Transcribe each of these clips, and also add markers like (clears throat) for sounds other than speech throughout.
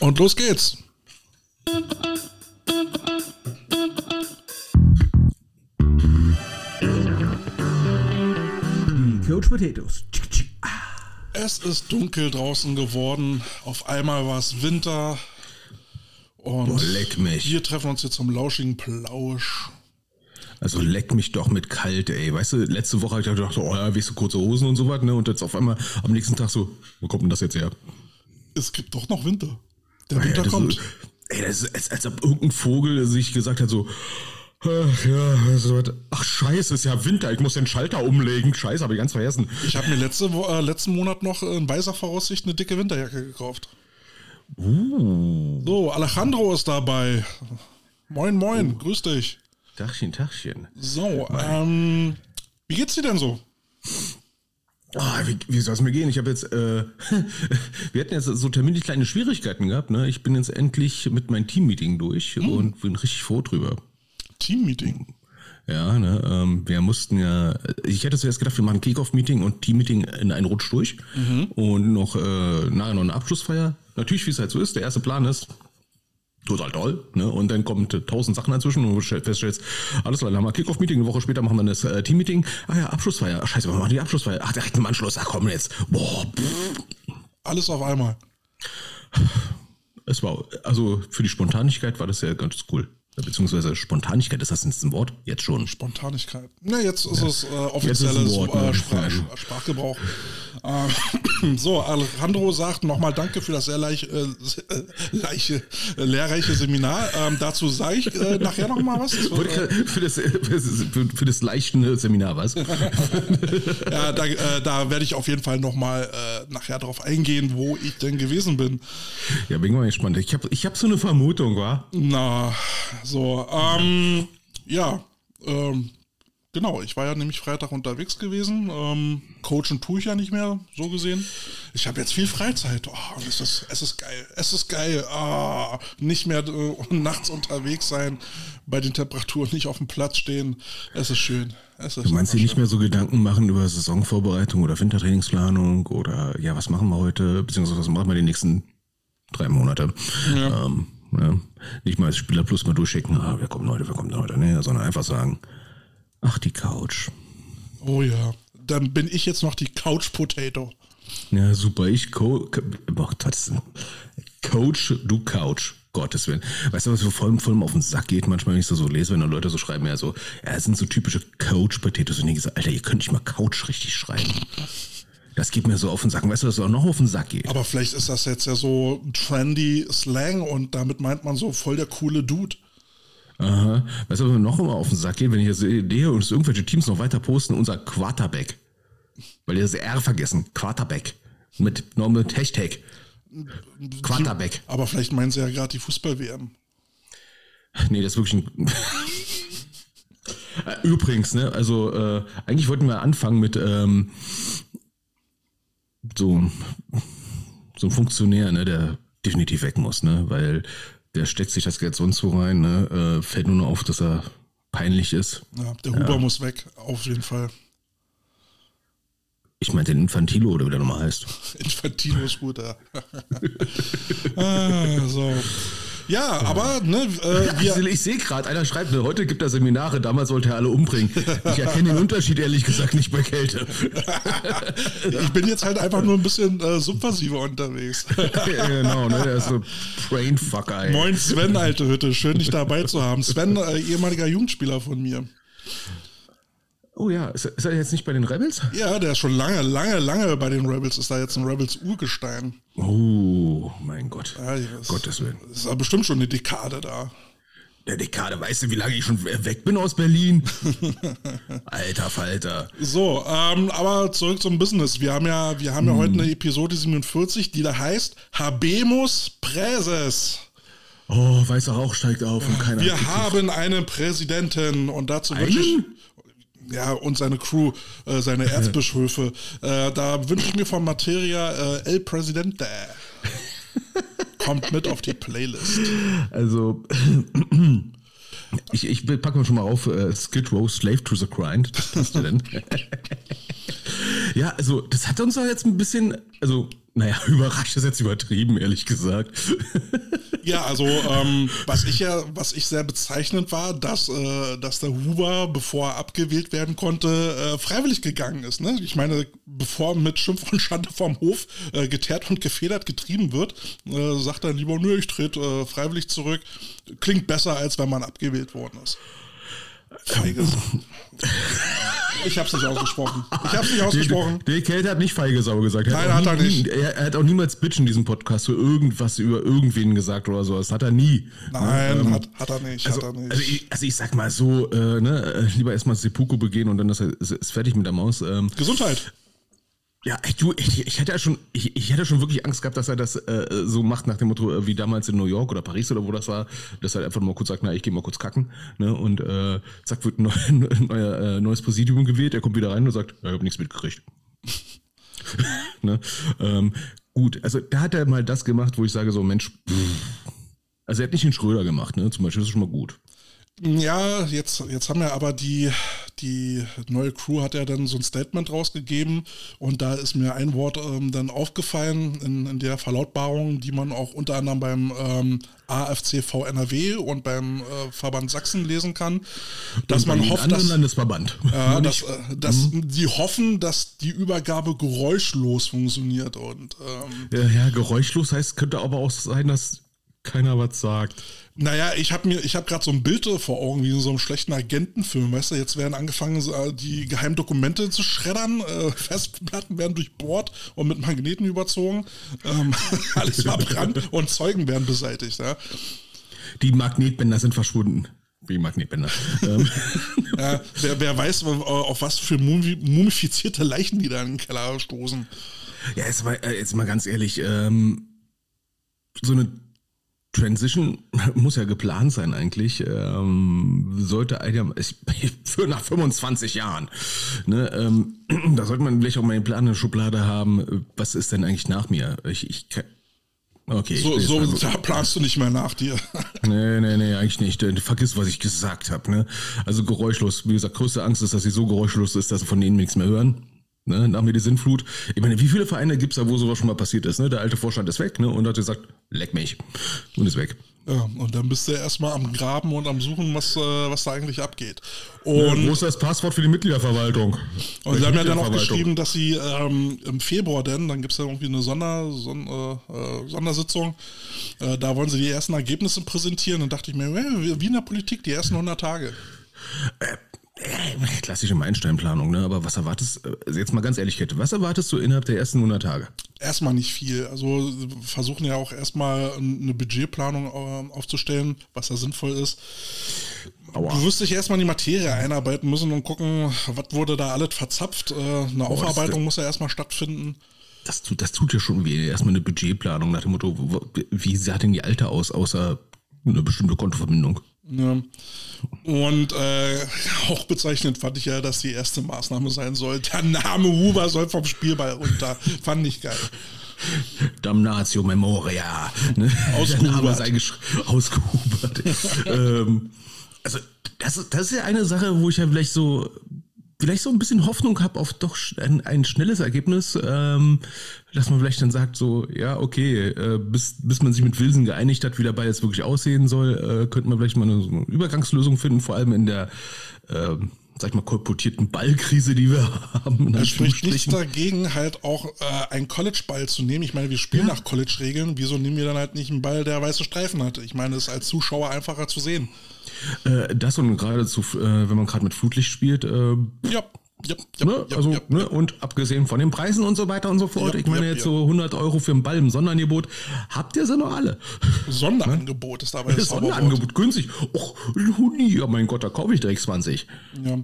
Und los geht's. Coach Potatoes. Es ist dunkel draußen geworden. Auf einmal war es Winter. Und Boah, leck mich. wir treffen uns jetzt zum lauschigen Plausch. Also leck mich doch mit kalt, ey. Weißt du, letzte Woche habe ich gedacht, oh ja, wie so kurze Hosen und so was, ne? Und jetzt auf einmal am nächsten Tag so, wo kommt denn das jetzt her? Es gibt doch noch Winter. Der Winter das kommt. Ist, ey, das ist, als, als ob irgendein Vogel sich gesagt hat, so, ach ja, so was. ach scheiße, ist ja Winter, ich muss den Schalter umlegen. Scheiße, habe ich ganz vergessen. Ich habe mir letzte, äh, letzten Monat noch in weiser Voraussicht eine dicke Winterjacke gekauft. Uh, So, Alejandro ist dabei. Moin, moin, grüß dich. Tachchen, Tachchen. So, ähm, wie geht's dir denn so? Ah, wie, wie soll es mir gehen? Ich habe jetzt, äh, (laughs) wir hatten jetzt so terminlich kleine Schwierigkeiten gehabt, ne? Ich bin jetzt endlich mit meinem Teammeeting durch und bin richtig froh drüber. Teammeeting. Ja, ne, ähm, wir mussten ja, ich hätte zuerst gedacht, wir machen Kickoff-Meeting und Team-Meeting in einen Rutsch durch und noch äh, nachher noch eine Abschlussfeier. Natürlich, wie es halt so ist, der erste Plan ist, total toll, ne, und dann kommt äh, tausend Sachen dazwischen und du stell- feststellst, alles klar, dann haben wir Kickoff-Meeting, eine Woche später machen wir das äh, Team-Meeting, ah ja, Abschlussfeier, scheiße, wir machen die Abschlussfeier, ach direkt im Anschluss, ach komm jetzt, boah, pff. Alles auf einmal. es war, also für die Spontanigkeit war das ja ganz cool. Beziehungsweise Spontanigkeit, ist das jetzt ein Wort? Jetzt schon. Spontanigkeit. Na, jetzt ist es äh, ist es offizielles ein Wort, ne? äh, Sprach, Ja. Sprachgebrauch. Ähm, (clears throat) so, Alejandro sagt nochmal Danke für das sehr leich, äh, äh, leiche, äh, lehrreiche Seminar. Ähm, dazu sage ich äh, nachher nochmal was. Wollte äh, Für das, für, für das leichte Seminar, was? (laughs) ja, da, äh, da werde ich auf jeden Fall nochmal äh, nachher drauf eingehen, wo ich denn gewesen bin. Ja, bin mal gespannt. Ich habe ich hab so eine Vermutung, wa? Na, so, ähm, ja, ähm, genau, ich war ja nämlich Freitag unterwegs gewesen. Ähm, coachen tue ich ja nicht mehr, so gesehen. Ich habe jetzt viel Freizeit. Oh, es ist, es ist geil, es ist geil. Ah, nicht mehr äh, (laughs) nachts unterwegs sein, bei den Temperaturen nicht auf dem Platz stehen. Es ist schön. Es ist Du meinst dir nicht mehr so Gedanken machen über Saisonvorbereitung oder Wintertrainingsplanung oder ja, was machen wir heute, beziehungsweise was machen wir die nächsten drei Monate? Ja. Ähm, ja. Nicht mal als Spieler plus mal durchschicken, ah, wer kommt heute, wer kommt heute, ne, sondern einfach sagen, ach, die Couch. Oh ja, dann bin ich jetzt noch die Couch Potato. Ja, super. Ich co ist- Coach, du Couch. Gottes Willen. Weißt du, was mir voll, voll auf den Sack geht, manchmal, wenn ich das so lese, wenn da Leute so schreiben, ja, so, ja, das sind so typische Coach-Potatoes. Und ich so, Alter, ihr könnt nicht mal Couch richtig schreiben. Das geht mir so auf den Sack. Weißt du, was auch noch auf den Sack geht? Aber vielleicht ist das jetzt ja so trendy Slang und damit meint man so voll der coole Dude. Aha. Weißt du, was mir noch immer auf den Sack geht, wenn ich jetzt sehe und irgendwelche Teams noch weiter posten, unser Quarterback. Weil die das R vergessen. Quarterback. Mit, mit Hashtag. Quarterback. Aber vielleicht meinen sie ja gerade die Fußball-WM. Nee, das ist wirklich ein. (laughs) Übrigens, ne, also äh, eigentlich wollten wir anfangen mit ähm, so, so einem Funktionär, ne, der definitiv weg muss, ne, weil der steckt sich das Geld sonst wo rein, ne, äh, fällt nur noch auf, dass er peinlich ist. Ja, der Huber muss weg, auf jeden Fall. Ich meine den Infantilo oder wie der nochmal heißt. (laughs) Infantino ist gut, ja. (laughs) ah, so. Ja, aber ne, äh, (laughs) wir, Also ich sehe gerade, einer schreibt, ne, heute gibt er Seminare, damals wollte er alle umbringen. Ich erkenne den Unterschied ehrlich gesagt nicht bei Kälte. (laughs) ich bin jetzt halt einfach nur ein bisschen äh, subversiver unterwegs. (laughs) genau, ne, der ist so Brainfucker, ey. Moin Sven, alte Hütte, schön dich dabei zu haben. Sven, äh, ehemaliger Jugendspieler von mir. Oh ja, ist, ist er jetzt nicht bei den Rebels? Ja, der ist schon lange, lange, lange bei den Rebels, ist da jetzt ein Rebels Urgestein. Oh, mein Gott. Ja, das, Gottes Willen. Ist aber bestimmt schon eine Dekade da. Der Dekade, weißt du, wie lange ich schon weg bin aus Berlin? (laughs) Alter Falter. So, ähm, aber zurück zum Business. Wir haben ja, wir haben ja heute eine Episode 47, die da heißt Habemus Präses. Oh, weißer Rauch steigt auf und keiner. Wir haben einen Präsidenten und dazu wünsche ich. Ja, und seine Crew, äh, seine (laughs) Erzbischöfe. äh, da wünsche ich mir von Materia äh, El Presidente. (laughs) Kommt mit auf die Playlist. Also, (clears throat) ich, ich packe mal schon mal auf, äh, Skid Row, Slave to the Grind. Das passt ja denn. (laughs) ja, also, das hat uns doch jetzt ein bisschen, also, naja, (laughs) überrascht ist jetzt übertrieben, ehrlich gesagt. Ja, also ähm, was ich ja, was ich sehr bezeichnend war, dass, äh, dass der Huber, bevor er abgewählt werden konnte, äh, freiwillig gegangen ist. Ne? Ich meine, bevor mit Schimpf und Schande vom Hof äh, geteert und gefedert getrieben wird, äh, sagt er lieber, nö, ich trete äh, freiwillig zurück. Klingt besser, als wenn man abgewählt worden ist. Feiges. (laughs) Ich hab's nicht ausgesprochen. Ich hab's nicht ausgesprochen. Der, der Kälte hat nicht feige Sau gesagt. Er Nein, hat, hat er nie, nicht. Er, er, hat auch niemals Bitch in diesem Podcast so irgendwas über irgendwen gesagt oder sowas. Hat er nie. Nein, ähm, hat, hat, er nicht. Also, hat er nicht. Also, ich, also ich sag mal so, äh, ne, äh, lieber erstmal Seppuku begehen und dann ist, ist fertig mit der Maus. Ähm, Gesundheit. Ja, du, ich, ich hätte ja schon, ich, ich hätte schon wirklich Angst gehabt, dass er das äh, so macht nach dem Motto, äh, wie damals in New York oder Paris oder wo das war, dass er einfach mal kurz sagt, na, ich gehe mal kurz kacken, ne? Und äh, zack, wird ein (laughs) neu, neuer, äh, neues Präsidium gewählt, er kommt wieder rein und sagt, ich habe nichts mitgekriegt. (laughs) ne? ähm, gut, also da hat er mal das gemacht, wo ich sage so, Mensch, pff. also er hat nicht den Schröder gemacht, ne? Zum Beispiel, das ist schon mal gut. Ja, jetzt, jetzt haben wir aber die, die neue Crew hat ja dann so ein Statement rausgegeben und da ist mir ein Wort ähm, dann aufgefallen in, in, der Verlautbarung, die man auch unter anderem beim ähm, AFCV NRW und beim äh, Verband Sachsen lesen kann, dass man hofft, dass, Landesverband. Äh, (laughs) dass, äh, dass mhm. die hoffen, dass die Übergabe geräuschlos funktioniert und ähm, ja, ja, geräuschlos heißt, könnte aber auch sein, dass keiner was sagt. Naja, ich habe mir, ich habe gerade so ein Bild vor Augen, wie in so einem schlechten Agentenfilm, weißt du, jetzt werden angefangen, die geheimen Dokumente zu schreddern, äh, (laughs) Festplatten werden durchbohrt und mit Magneten überzogen, ähm, (laughs) alles verbrannt und Zeugen werden beseitigt, ja. Die Magnetbänder sind verschwunden. Wie Magnetbänder. Ähm. (laughs) ja, wer, wer, weiß, auf was für mumifizierte Leichen die da in den Keller stoßen. Ja, jetzt mal, äh, jetzt mal ganz ehrlich, ähm, so eine Transition (laughs) muss ja geplant sein eigentlich. Ähm, sollte eigentlich für nach 25 Jahren. Ne, ähm, (clears throat) da sollte man vielleicht auch mal einen Plan in der Schublade haben. Was ist denn eigentlich nach mir? Ich, ich Okay. So, so also, da planst du nicht mehr nach dir. (laughs) Nee, nee, nee, eigentlich nicht. Vergiss, was ich gesagt habe. Ne? Also geräuschlos. Wie gesagt, größte Angst ist, dass sie so geräuschlos ist, dass sie von denen nichts mehr hören. Ne, nach mir die Sinnflut. Ich meine, wie viele Vereine gibt es da, wo sowas schon mal passiert ist? Ne? Der alte Vorstand ist weg ne? und hat gesagt, leck mich. Und ist weg. Ja, und dann bist du erstmal am Graben und am Suchen, was, äh, was da eigentlich abgeht. Und ja, wo ist das Passwort für die Mitgliederverwaltung? Und sie haben ja dann auch geschrieben, dass sie ähm, im Februar denn, dann gibt es ja irgendwie eine Sonder, Son, äh, äh, Sondersitzung, äh, da wollen sie die ersten Ergebnisse präsentieren. Und dachte ich mir, wie in der Politik, die ersten 100 Tage. Äh, äh, klassische Meilensteinplanung, ne? Aber was erwartest, du, äh, jetzt mal ganz ehrlich, Kette, was erwartest du innerhalb der ersten 100 Tage? Erstmal nicht viel. Also versuchen ja auch erstmal eine Budgetplanung äh, aufzustellen, was da sinnvoll ist. Aua. Du wirst dich erstmal in die Materie einarbeiten müssen und gucken, was wurde da alles verzapft. Eine Boah, Aufarbeitung muss ja erstmal stattfinden. Das tut, das tut ja schon weh. Erstmal eine Budgetplanung nach dem Motto, wie sah denn die Alte aus, außer eine bestimmte Kontoverbindung? Ja. Und äh, auch bezeichnend fand ich ja, dass die erste Maßnahme sein soll. Der Name Huber soll vom Spielball runter. fand ich geil. Damnatio Memoria. Ne? Ausgehubert. Ausgehubert. (laughs) ähm, also, das, das ist ja eine Sache, wo ich ja vielleicht so vielleicht so ein bisschen Hoffnung habe auf doch ein, ein schnelles Ergebnis, ähm, dass man vielleicht dann sagt, so, ja, okay, äh, bis, bis man sich mit Wilson geeinigt hat, wie der Ball jetzt wirklich aussehen soll, äh, könnte man vielleicht mal eine, so eine Übergangslösung finden, vor allem in der, äh, sag ich mal, kolportierten Ballkrise, die wir (laughs) haben. Es spricht nichts dagegen, halt auch äh, einen College-Ball zu nehmen. Ich meine, wir spielen ja. nach College-Regeln. Wieso nehmen wir dann halt nicht einen Ball, der weiße Streifen hat? Ich meine, es ist als Zuschauer einfacher zu sehen. Äh, das und gerade zu, äh, wenn man gerade mit Flutlicht spielt. Äh, ja. Ja, ja, ne? ja, also, ne? Und abgesehen von den Preisen und so weiter und so fort. ich meine, jetzt so 100 Euro für einen Ball im Sonderangebot. Habt ihr sie noch alle? Sonderangebot ist dabei das Sonderangebot, günstig. Och, Huni, ja mein Gott, da kaufe ich direkt 20. Ja.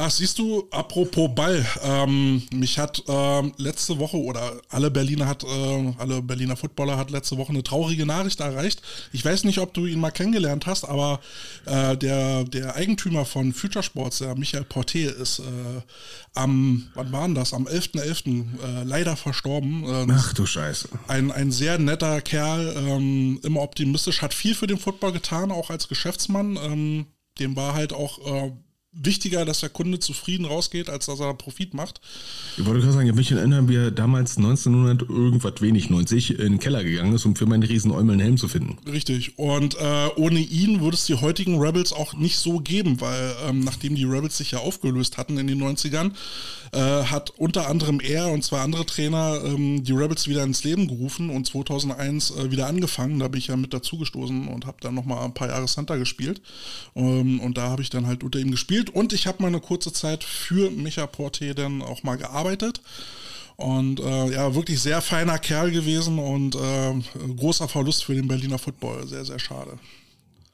Ach, siehst du, apropos Ball, ähm, mich hat ähm, letzte Woche oder alle Berliner hat, äh, alle Berliner Footballer hat letzte Woche eine traurige Nachricht erreicht. Ich weiß nicht, ob du ihn mal kennengelernt hast, aber äh, der, der Eigentümer von Future Sports, der Michael Porté, ist äh, am, wann war denn das? Am 11.11. .11., äh, leider verstorben. Ähm, Ach du Scheiße. Ein, ein sehr netter Kerl, ähm, immer optimistisch, hat viel für den Football getan, auch als Geschäftsmann. Ähm, dem war halt auch äh, wichtiger, dass der Kunde zufrieden rausgeht, als dass er Profit macht. Ich wollte gerade sagen, ich mich erinnern, wie er damals 1900 irgendwas wenig 90 in den Keller gegangen ist, um für meinen riesen Eumel einen Helm zu finden. Richtig. Und äh, ohne ihn würde es die heutigen Rebels auch nicht so geben, weil ähm, nachdem die Rebels sich ja aufgelöst hatten in den 90ern, äh, hat unter anderem er und zwei andere Trainer ähm, die Rebels wieder ins Leben gerufen und 2001 äh, wieder angefangen. Da bin ich ja mit dazugestoßen und habe dann nochmal ein paar Jahre Santa gespielt. Ähm, und da habe ich dann halt unter ihm gespielt und ich habe mal eine kurze Zeit für Micha Porte dann auch mal gearbeitet. Und äh, ja, wirklich sehr feiner Kerl gewesen und äh, großer Verlust für den Berliner Football. Sehr, sehr schade.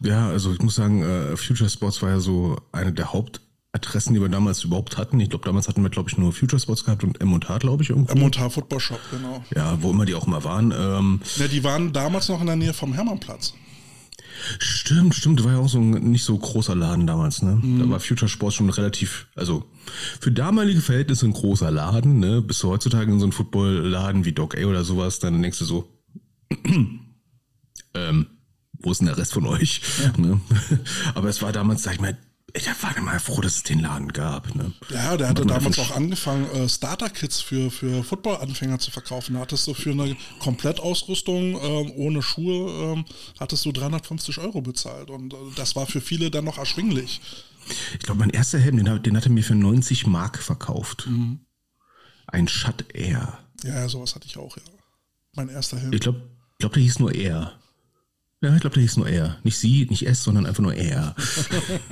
Ja, also ich muss sagen, äh, Future Sports war ja so eine der Hauptadressen, die wir damals überhaupt hatten. Ich glaube, damals hatten wir, glaube ich, nur Future Sports gehabt und M&H, glaube ich, irgendwo. M&H Football Shop, genau. Ja, wo immer die auch immer waren. Ähm, ja, die waren damals noch in der Nähe vom Hermannplatz. Stimmt, stimmt. War ja auch so ein nicht so großer Laden damals, ne? Mhm. Da war Future Sports schon relativ, also für damalige Verhältnisse ein großer Laden, ne? Bist du heutzutage in so einem Footballladen wie Doc A oder sowas, dann denkst du so, (clears throat) ähm, wo ist denn der Rest von euch? Ja. Ne? (laughs) Aber es war damals, sag ich mal, ich war mal froh, dass es den Laden gab. Ne? Ja, der hatte damals auch angefangen, äh, Starter-Kits für, für Football-Anfänger zu verkaufen. Da hattest du für eine Komplettausrüstung ähm, ohne Schuhe, ähm, hattest du 350 Euro bezahlt. Und äh, das war für viele dann noch erschwinglich. Ich glaube, mein erster Helm, den, den hat er mir für 90 Mark verkauft. Mhm. Ein Shut Air. Ja, ja, sowas hatte ich auch, ja. Mein erster Helm. Ich glaube, glaub, der hieß nur Air. Ja, ich glaube, der hieß nur er. Nicht sie, nicht es, sondern einfach nur er.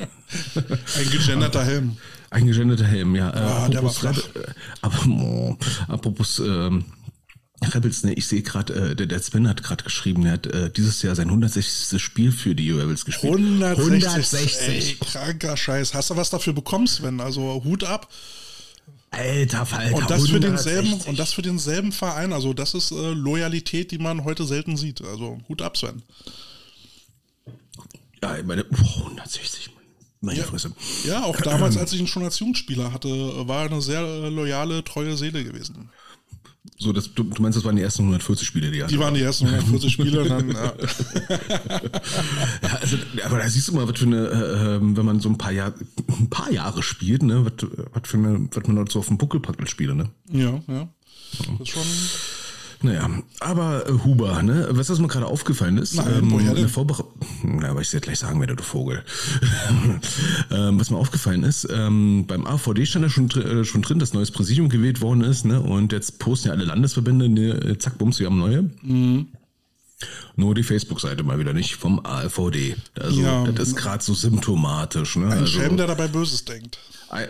(laughs) Ein gegenderter Helm. Ein gegenderter Helm, ja. Ah, äh, apropos, Rebel, äh, aber, oh, apropos ähm, Rebels, ne, ich sehe gerade, äh, der, der Sven hat gerade geschrieben, er hat äh, dieses Jahr sein 160. Spiel für die Rebels gespielt. 160. 160. Ey, kranker Scheiß. Hast du was dafür bekommen, Sven? Also Hut ab. Alter Falter. Und das für denselben und das für denselben Verein. Also das ist äh, Loyalität, die man heute selten sieht. Also Hut ab, Sven. Ja, ich meine, oh, 160. Meine ja, Fresse. Ja, auch damals, (clears throat) als ich ihn schon als Jugendspieler hatte, war er eine sehr äh, loyale, treue Seele gewesen. So, das, du, du, meinst, das waren die ersten 140 Spiele, die Die waren die ersten 140 Spiele, dann, ja. (laughs) ja. also, aber da siehst du mal, was für eine, äh, ähm, wenn man so ein paar Jahre, ein paar Jahre spielt, ne, was, was für eine, was man so auf dem Buckel packt als Spieler, ne? Ja, ja. Das ist schon, naja, aber äh, Huber, ne? Weißt du, was mir gerade aufgefallen ist? Nein, ähm, woher denn? Na, aber ich werde gleich sagen, wer du Vogel. (laughs) ähm, was mir aufgefallen ist, ähm, beim AVD stand ja schon, äh, schon drin, dass neues Präsidium gewählt worden ist, ne? Und jetzt posten ja alle Landesverbände, ne, zack, bums, wir haben neue. Mhm. Nur die Facebook-Seite mal wieder nicht vom AVD. Also, ja, das ist gerade so symptomatisch. Ne? Ein also, Schelm, der dabei Böses denkt. Ein,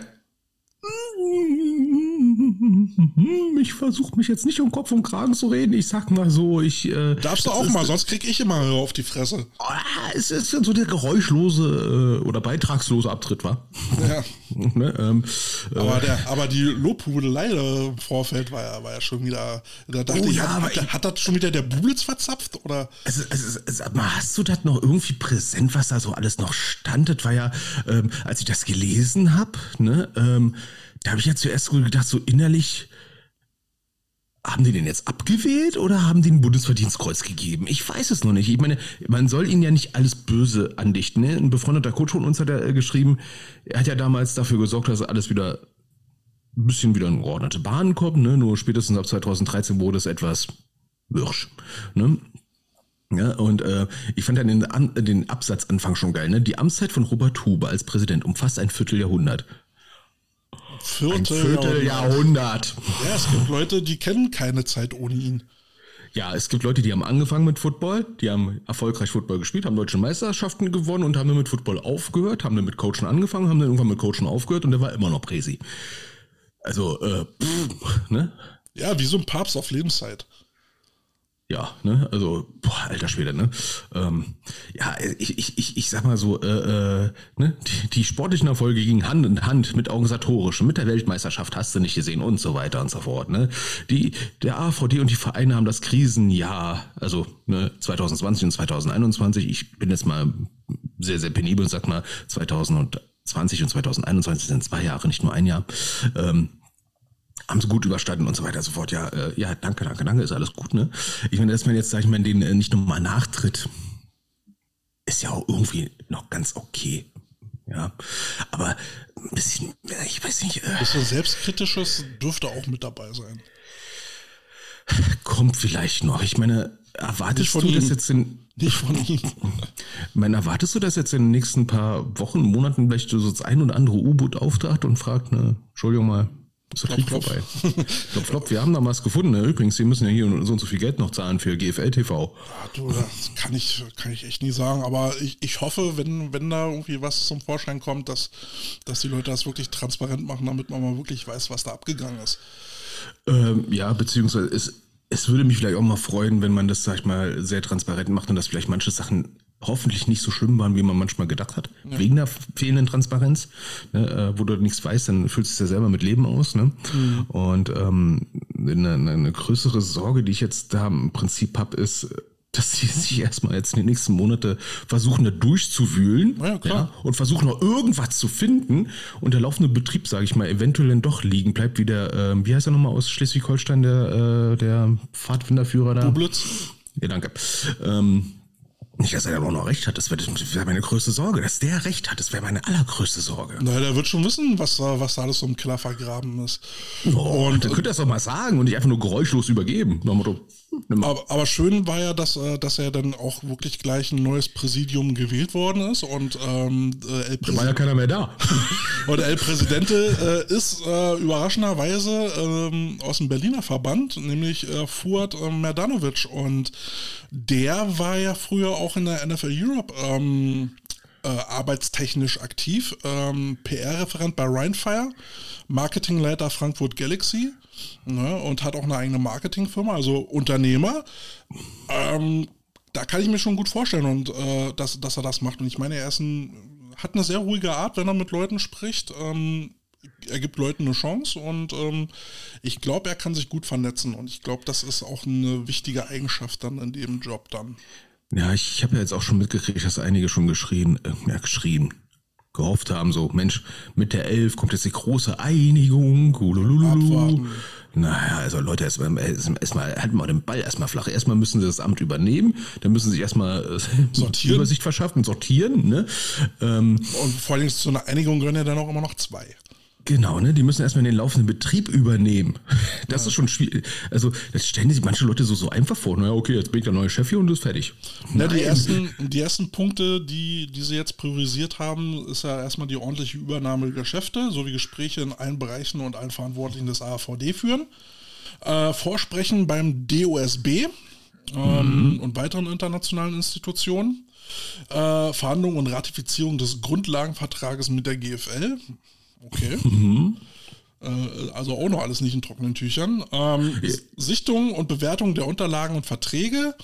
ich versuche mich jetzt nicht um Kopf und Kragen zu reden. Ich sag mal so, ich. Äh, Darfst du auch mal, sonst krieg ich immer auf die Fresse. Oh, es ist so der geräuschlose äh, oder beitragslose Abtritt, war. Ja. (laughs) ne, ähm, aber, äh, der, aber die Lobhudelei im Vorfeld war ja, war ja schon wieder. Da dachte oh, ich, ja, hat, hat, hat, das schon wieder der Bublitz verzapft? Oder? Also, also, also, hast du das noch irgendwie präsent, was da so alles noch stand? Das war ja, ähm, als ich das gelesen habe, ne? Ähm, da habe ich ja zuerst gedacht, so innerlich, haben die den jetzt abgewählt oder haben die ein Bundesverdienstkreuz gegeben? Ich weiß es noch nicht. Ich meine, man soll ihnen ja nicht alles böse andichten. Ne? Ein befreundeter Coach von uns hat ja äh, geschrieben, er hat ja damals dafür gesorgt, dass alles wieder ein bisschen wieder in geordnete Bahnen kommt. Ne? Nur spätestens ab 2013 wurde es etwas wirsch. Ne? Ja, und äh, ich fand dann den, den Absatzanfang schon geil. Ne? Die Amtszeit von Robert Huber als Präsident umfasst ein Vierteljahrhundert. Viertel Ein Vierteljahrhundert. Ja, es gibt Leute, die kennen keine Zeit ohne ihn. Ja, es gibt Leute, die haben angefangen mit Football, die haben erfolgreich Football gespielt, haben deutsche Meisterschaften gewonnen und haben dann mit Football aufgehört, haben dann mit Coachen angefangen, haben dann irgendwann mit Coachen aufgehört und der war immer noch Präsi. Also, äh, pff, ne? Ja, wie so ein Papst auf Lebenszeit ja, ne, also, boah, alter Schwede, ne? Ähm, ja, ich, ich, ich, sag mal so, äh, äh, ne, die, die sportlichen Erfolge gingen Hand in Hand mit organisatorischen, mit der Weltmeisterschaft hast du nicht gesehen und so weiter und so fort, ne? Die, der AVD und die Vereine haben das Krisenjahr, also ne, 2020 und 2021, ich bin jetzt mal sehr, sehr penibel und sag mal, 2020 und 2021 sind zwei Jahre, nicht nur ein Jahr, ähm, haben sie gut überstanden und so weiter und so fort. Ja, äh, ja, danke, danke, danke, ist alles gut, ne? Ich meine, dass man jetzt, sag ich mal, denen äh, nicht nochmal nachtritt, ist ja auch irgendwie noch ganz okay. Ja, aber ein bisschen, ich weiß nicht. Ein bisschen selbstkritisches dürfte auch mit dabei sein. Kommt vielleicht noch. Ich meine, erwartest du ihm. das jetzt in. Nicht von ihm. meine, erwartest du, dass jetzt in den nächsten paar Wochen, Monaten vielleicht so das ein oder andere U-Boot auftaucht und fragt, ne, Entschuldigung mal, ist der Krieg vorbei. (laughs) Flop, flop, wir haben da was gefunden. Ne? Übrigens, Sie müssen ja hier so und so viel Geld noch zahlen für GFL TV. Ja, du, das kann ich, kann ich echt nie sagen. Aber ich, ich hoffe, wenn, wenn da irgendwie was zum Vorschein kommt, dass, dass die Leute das wirklich transparent machen, damit man mal wirklich weiß, was da abgegangen ist. Ähm, ja, beziehungsweise es, es würde mich vielleicht auch mal freuen, wenn man das, sag ich mal, sehr transparent macht und dass vielleicht manche Sachen hoffentlich nicht so schlimm waren, wie man manchmal gedacht hat, ja. wegen der fehlenden Transparenz. Ne, äh, wo du nichts weißt, dann fühlt es ja selber mit Leben aus. Ne? Mhm. Und ähm, eine, eine, größere Sorge, die ich jetzt da im Prinzip habe, ist, dass sie sich erstmal jetzt in den nächsten Monate versuchen, da durchzuwühlen ja, ja, und versuchen noch irgendwas zu finden und der laufende Betrieb, sage ich mal, eventuell dann doch liegen bleibt, wie der, äh, wie heißt er nochmal aus Schleswig-Holstein, der, äh, der Pfadfinderführer da? Bublitz. Ja, danke. Ähm, nicht, dass er dann auch noch recht hat, das wäre wär meine größte Sorge. Dass der recht hat, das wäre meine allergrößte Sorge. Na, der wird schon wissen, was da, was da alles so im Keller vergraben ist. Oh, und dann könnte er es doch mal sagen und nicht einfach nur geräuschlos übergeben. Motto, aber, aber, schön war ja, dass, äh, dass er dann auch wirklich gleich ein neues Präsidium gewählt worden ist und ähm, äh, El war ja keiner mehr da. (laughs) und El Presidente äh, ist äh, überraschenderweise ähm, aus dem Berliner Verband, nämlich äh, Fuad äh, Merdanovic und der war ja früher auch in der NFL Europe ähm, äh, arbeitstechnisch aktiv, ähm, PR-Referent bei Rheinfire, Marketingleiter Frankfurt Galaxy ne, und hat auch eine eigene Marketingfirma, also Unternehmer. Ähm, da kann ich mir schon gut vorstellen und äh, dass, dass er das macht. Und ich meine, er ist ein, hat eine sehr ruhige Art, wenn er mit Leuten spricht. Ähm, er gibt Leuten eine Chance und ähm, ich glaube, er kann sich gut vernetzen und ich glaube, das ist auch eine wichtige Eigenschaft dann in dem Job dann. Ja, ich habe ja jetzt auch schon mitgekriegt, dass einige schon geschrien, äh, ja, geschrien, gehofft haben, so, Mensch, mit der Elf kommt jetzt die große Einigung. Abwarten. Naja, also Leute, erstmal, erstmal halten wir den Ball erstmal flach. Erstmal müssen sie das Amt übernehmen, dann müssen sie sich erstmal äh, sortieren. Übersicht verschaffen, sortieren. Ne? Ähm, Und vor allem zu einer Einigung gehören ja dann auch immer noch zwei. Genau, ne? Die müssen erstmal den laufenden Betrieb übernehmen. (laughs) Das ja. ist schon schwierig. Also, das stellen sich manche Leute so, so einfach vor. Naja, okay, jetzt bin ich der neue Chef hier und ist fertig. Na, die, ersten, die ersten Punkte, die, die sie jetzt priorisiert haben, ist ja erstmal die ordentliche Übernahme der Geschäfte sowie Gespräche in allen Bereichen und allen Verantwortlichen des AVD führen. Äh, Vorsprechen beim DOSB ähm, mhm. und weiteren internationalen Institutionen. Äh, Verhandlungen und Ratifizierung des Grundlagenvertrages mit der GFL. Okay. Mhm. Äh, also auch noch alles nicht in trockenen Tüchern. Ähm, ja. Sichtung und Bewertung der Unterlagen und Verträge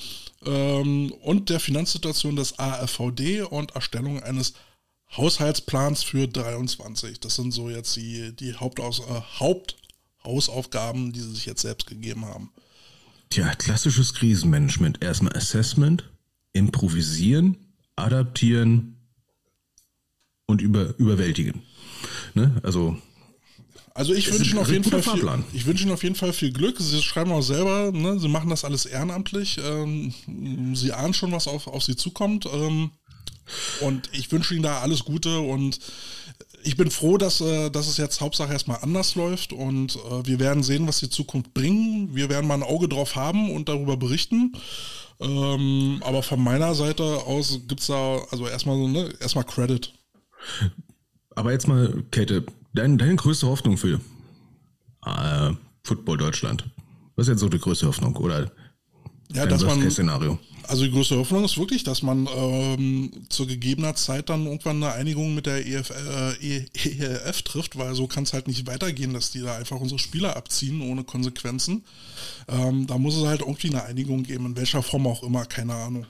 ähm, und der Finanzsituation des AFVD und Erstellung eines Haushaltsplans für 23. Das sind so jetzt die, die Hauptaus äh, Haupthausaufgaben, die sie sich jetzt selbst gegeben haben. Tja, klassisches Krisenmanagement. Erstmal Assessment, improvisieren, adaptieren und über, überwältigen. Ne? Also also ich wünsche Ihnen auf jeden Fall viel, ich wünsche Ihnen auf jeden Fall viel Glück. Sie schreiben auch selber, ne, Sie machen das alles ehrenamtlich. Ähm, Sie ahnen schon, was auf, auf Sie zukommt. Ähm, und ich wünsche Ihnen da alles Gute und ich bin froh, dass, äh, dass es jetzt Hauptsache erstmal anders läuft und äh, wir werden sehen, was die Zukunft bringen. Wir werden mal ein Auge drauf haben und darüber berichten. Ähm, aber von meiner Seite aus gibt es da also erstmal so, ne, erstmal Credit. (laughs) Aber jetzt mal, Käthe, dein, deine größte Hoffnung für äh, Football Deutschland. Was ist jetzt so die größte Hoffnung? Oder ja, dass man, Szenario? Also die größte Hoffnung ist wirklich, dass man ähm, zu gegebener Zeit dann irgendwann eine Einigung mit der EF, äh, ELF trifft, weil so kann es halt nicht weitergehen, dass die da einfach unsere Spieler abziehen ohne Konsequenzen. Ähm, da muss es halt irgendwie eine Einigung geben, in welcher Form auch immer, keine Ahnung.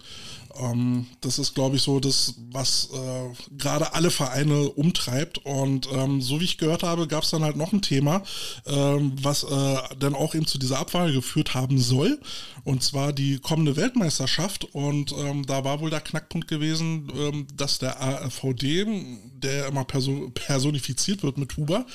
Ähm, das ist, glaube ich, so das, was äh, gerade alle Vereine umtreibt. Und ähm, so wie ich gehört habe, gab es dann halt noch ein Thema, ähm, was äh, dann auch eben zu dieser Abwahl geführt haben soll. Und zwar die kommende Weltmeisterschaft. Und ähm, da war wohl der Knackpunkt gewesen, ähm, dass der AVD der immer perso personifiziert wird mit Huber,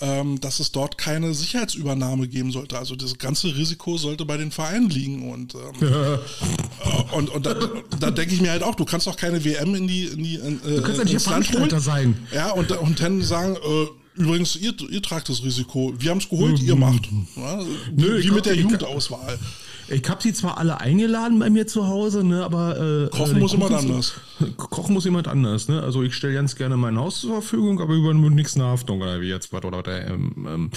ähm, dass es dort keine Sicherheitsübernahme geben sollte. Also das ganze Risiko sollte bei den Vereinen liegen. Und, ähm, (laughs) äh, und, und da, da denke ich mir halt auch, du kannst doch keine WM in die in die in, Du kannst ja nicht Veranstalter sein. Ja, und, und dann sagen, äh, übrigens, ihr, ihr tragt das Risiko. Wir haben es geholt, ihr macht. Ja, Nö, wie mit der ich- Jugendauswahl. Ich habe sie zwar alle eingeladen bei mir zu Hause, ne, aber äh, Kochen äh, muss jemand anders. (laughs) Kochen muss jemand anders, ne? Also ich stelle ganz gerne mein Haus zur Verfügung, aber übernimmt nichts eine Haftung oder wie jetzt was oder. Ähm, ähm.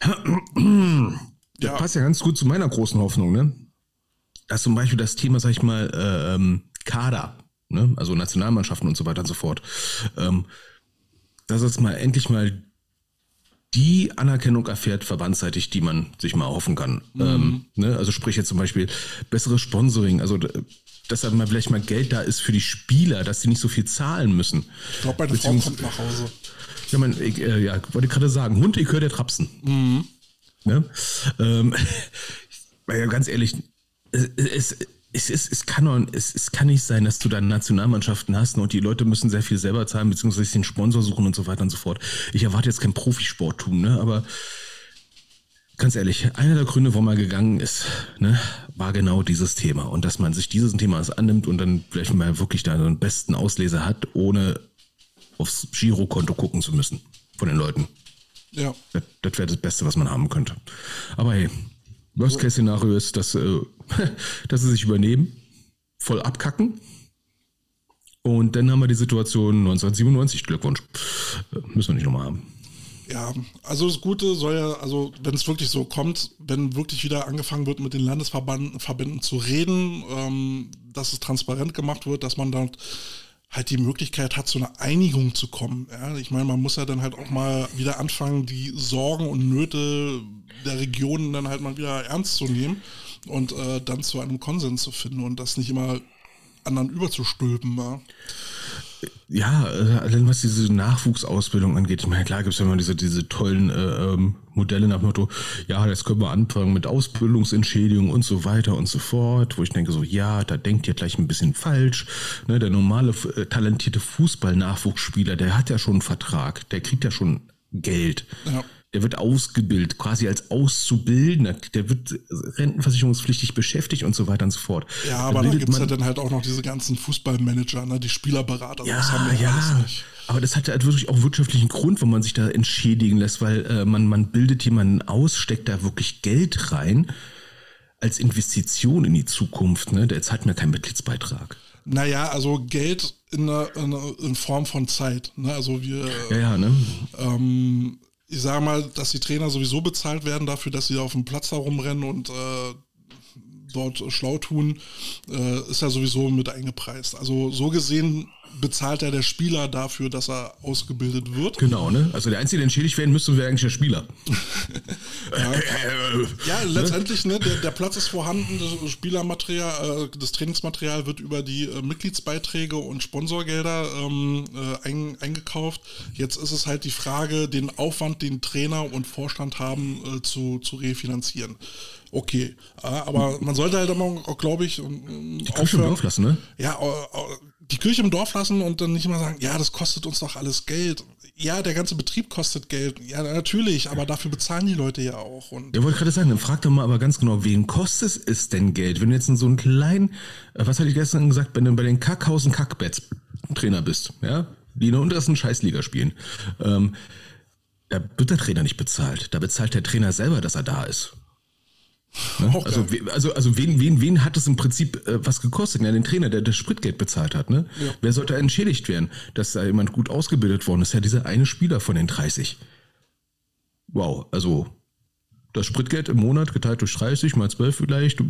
(clears throat) Das Ja. passt ja ganz gut zu meiner großen Hoffnung, ne? Dass zum Beispiel das Thema, sag ich mal, äh, ähm, Kader, ne? Also Nationalmannschaften und so weiter und so fort. Ähm, dass es mal endlich mal die Anerkennung erfährt, verbandsseitig, die man sich mal erhoffen kann. Ähm, ne? Also sprich jetzt zum Beispiel besseres Sponsoring, also d- dass dann mal vielleicht mal Geld da ist für die Spieler, dass sie nicht so viel zahlen müssen. Ich glaube, meine Frau kommt nach Hause. Ja, man, ich, äh, ja, wollte gerade sagen, Hund, ich höre der Trapsen. Ne? Ähm, (laughs) ja, ganz ehrlich, es, es, es, es, kann doch, es, es kann nicht sein, dass du dann Nationalmannschaften hast und die Leute müssen sehr viel selber zahlen, beziehungsweise den Sponsor suchen und so weiter und so fort. Ich erwarte jetzt kein Profisporttum, ne? aber ganz ehrlich, einer der Gründe, warum er gegangen ist, ne, war genau dieses Thema. Und dass man sich dieses Themas annimmt und dann vielleicht mal wirklich da einen besten Ausleser hat, ohne aufs Girokonto gucken zu müssen von den Leuten. Ja. Das, das wäre das Beste, was man haben könnte. Aber hey, Worst-Case-Szenario ist, dass, äh, (laughs) dass sie sich übernehmen, voll abkacken. Und dann haben wir die Situation 1997, Glückwunsch. Äh, Müssen wir nicht nochmal haben. Ja, also das Gute soll ja, also wenn es wirklich so kommt, wenn wirklich wieder angefangen wird, mit den Landesverbänden Verbänden zu reden, ähm, dass es transparent gemacht wird, dass man dort halt die Möglichkeit hat, zu einer Einigung zu kommen. Ja, ich meine, man muss ja dann halt auch mal wieder anfangen, die Sorgen und Nöte der Regionen dann halt mal wieder ernst zu nehmen und äh, dann zu einem Konsens zu finden und das nicht immer anderen überzustülpen. Ja. Ja, äh, allein was diese Nachwuchsausbildung angeht, ich meine, klar gibt es ja immer diese, diese tollen äh, ähm, Modelle nach dem Motto, ja, jetzt können wir anfangen mit Ausbildungsentschädigung und so weiter und so fort, wo ich denke so, ja, da denkt ihr gleich ein bisschen falsch. Ne, der normale, äh, talentierte Fußball-Nachwuchsspieler, der hat ja schon einen Vertrag, der kriegt ja schon Geld. Ja. Der wird ausgebildet, quasi als Auszubildender, der wird rentenversicherungspflichtig beschäftigt und so weiter und so fort. Ja, aber da gibt es ja dann halt auch noch diese ganzen Fußballmanager, ne, die Spielerberater. ja, das haben wir ja. alles nicht. Aber das hat halt wirklich auch wirtschaftlichen Grund, wenn man sich da entschädigen lässt, weil äh, man, man bildet jemanden aus, steckt da wirklich Geld rein als Investition in die Zukunft. Ne? Der zahlt mir keinen Mitgliedsbeitrag. Naja, also Geld in, in, in Form von Zeit. Ne? Also wir, Ja, ja, ne? ähm, ich sage mal, dass die Trainer sowieso bezahlt werden dafür, dass sie auf dem Platz da rumrennen und äh, dort schlau tun, äh, ist ja sowieso mit eingepreist. Also so gesehen bezahlt ja der Spieler dafür, dass er ausgebildet wird. Genau, ne? Also der Einzige, der entschädigt werden müsste, wäre eigentlich der Spieler. (laughs) Ja, letztendlich, ne, der, der Platz ist vorhanden, das Spielermaterial, äh, das Trainingsmaterial wird über die äh, Mitgliedsbeiträge und Sponsorgelder ähm, äh, ein, eingekauft. Jetzt ist es halt die Frage, den Aufwand, den Trainer und Vorstand haben, äh, zu, zu refinanzieren. Okay, aber man sollte halt immer auch, glaube ich, ähm, Die Kirche im Dorf lassen, ne? ja, die Kirche im Dorf lassen und dann nicht immer sagen, ja, das kostet uns doch alles Geld. Ja, der ganze Betrieb kostet Geld. Ja, natürlich, aber dafür bezahlen die Leute ja auch. Und Ja, wollte gerade sagen, dann frag doch mal aber ganz genau, wen kostet es denn Geld? Wenn du jetzt in so einen kleinen, äh, was hatte ich gestern gesagt, wenn du bei den Kackhausen Kackbets Trainer bist, ja, die in der untersten Scheißliga spielen, ähm, da wird der Trainer nicht bezahlt. Da bezahlt der Trainer selber, dass er da ist. Ne? Also, also, also wen, wen, wen hat es im Prinzip äh, was gekostet? Ja, den Trainer, der das Spritgeld bezahlt hat. Ne? Ja. Wer sollte entschädigt werden, dass da jemand gut ausgebildet worden ist? Ja, dieser eine Spieler von den 30. Wow, also das Spritgeld im Monat geteilt durch 30 mal 12 vielleicht.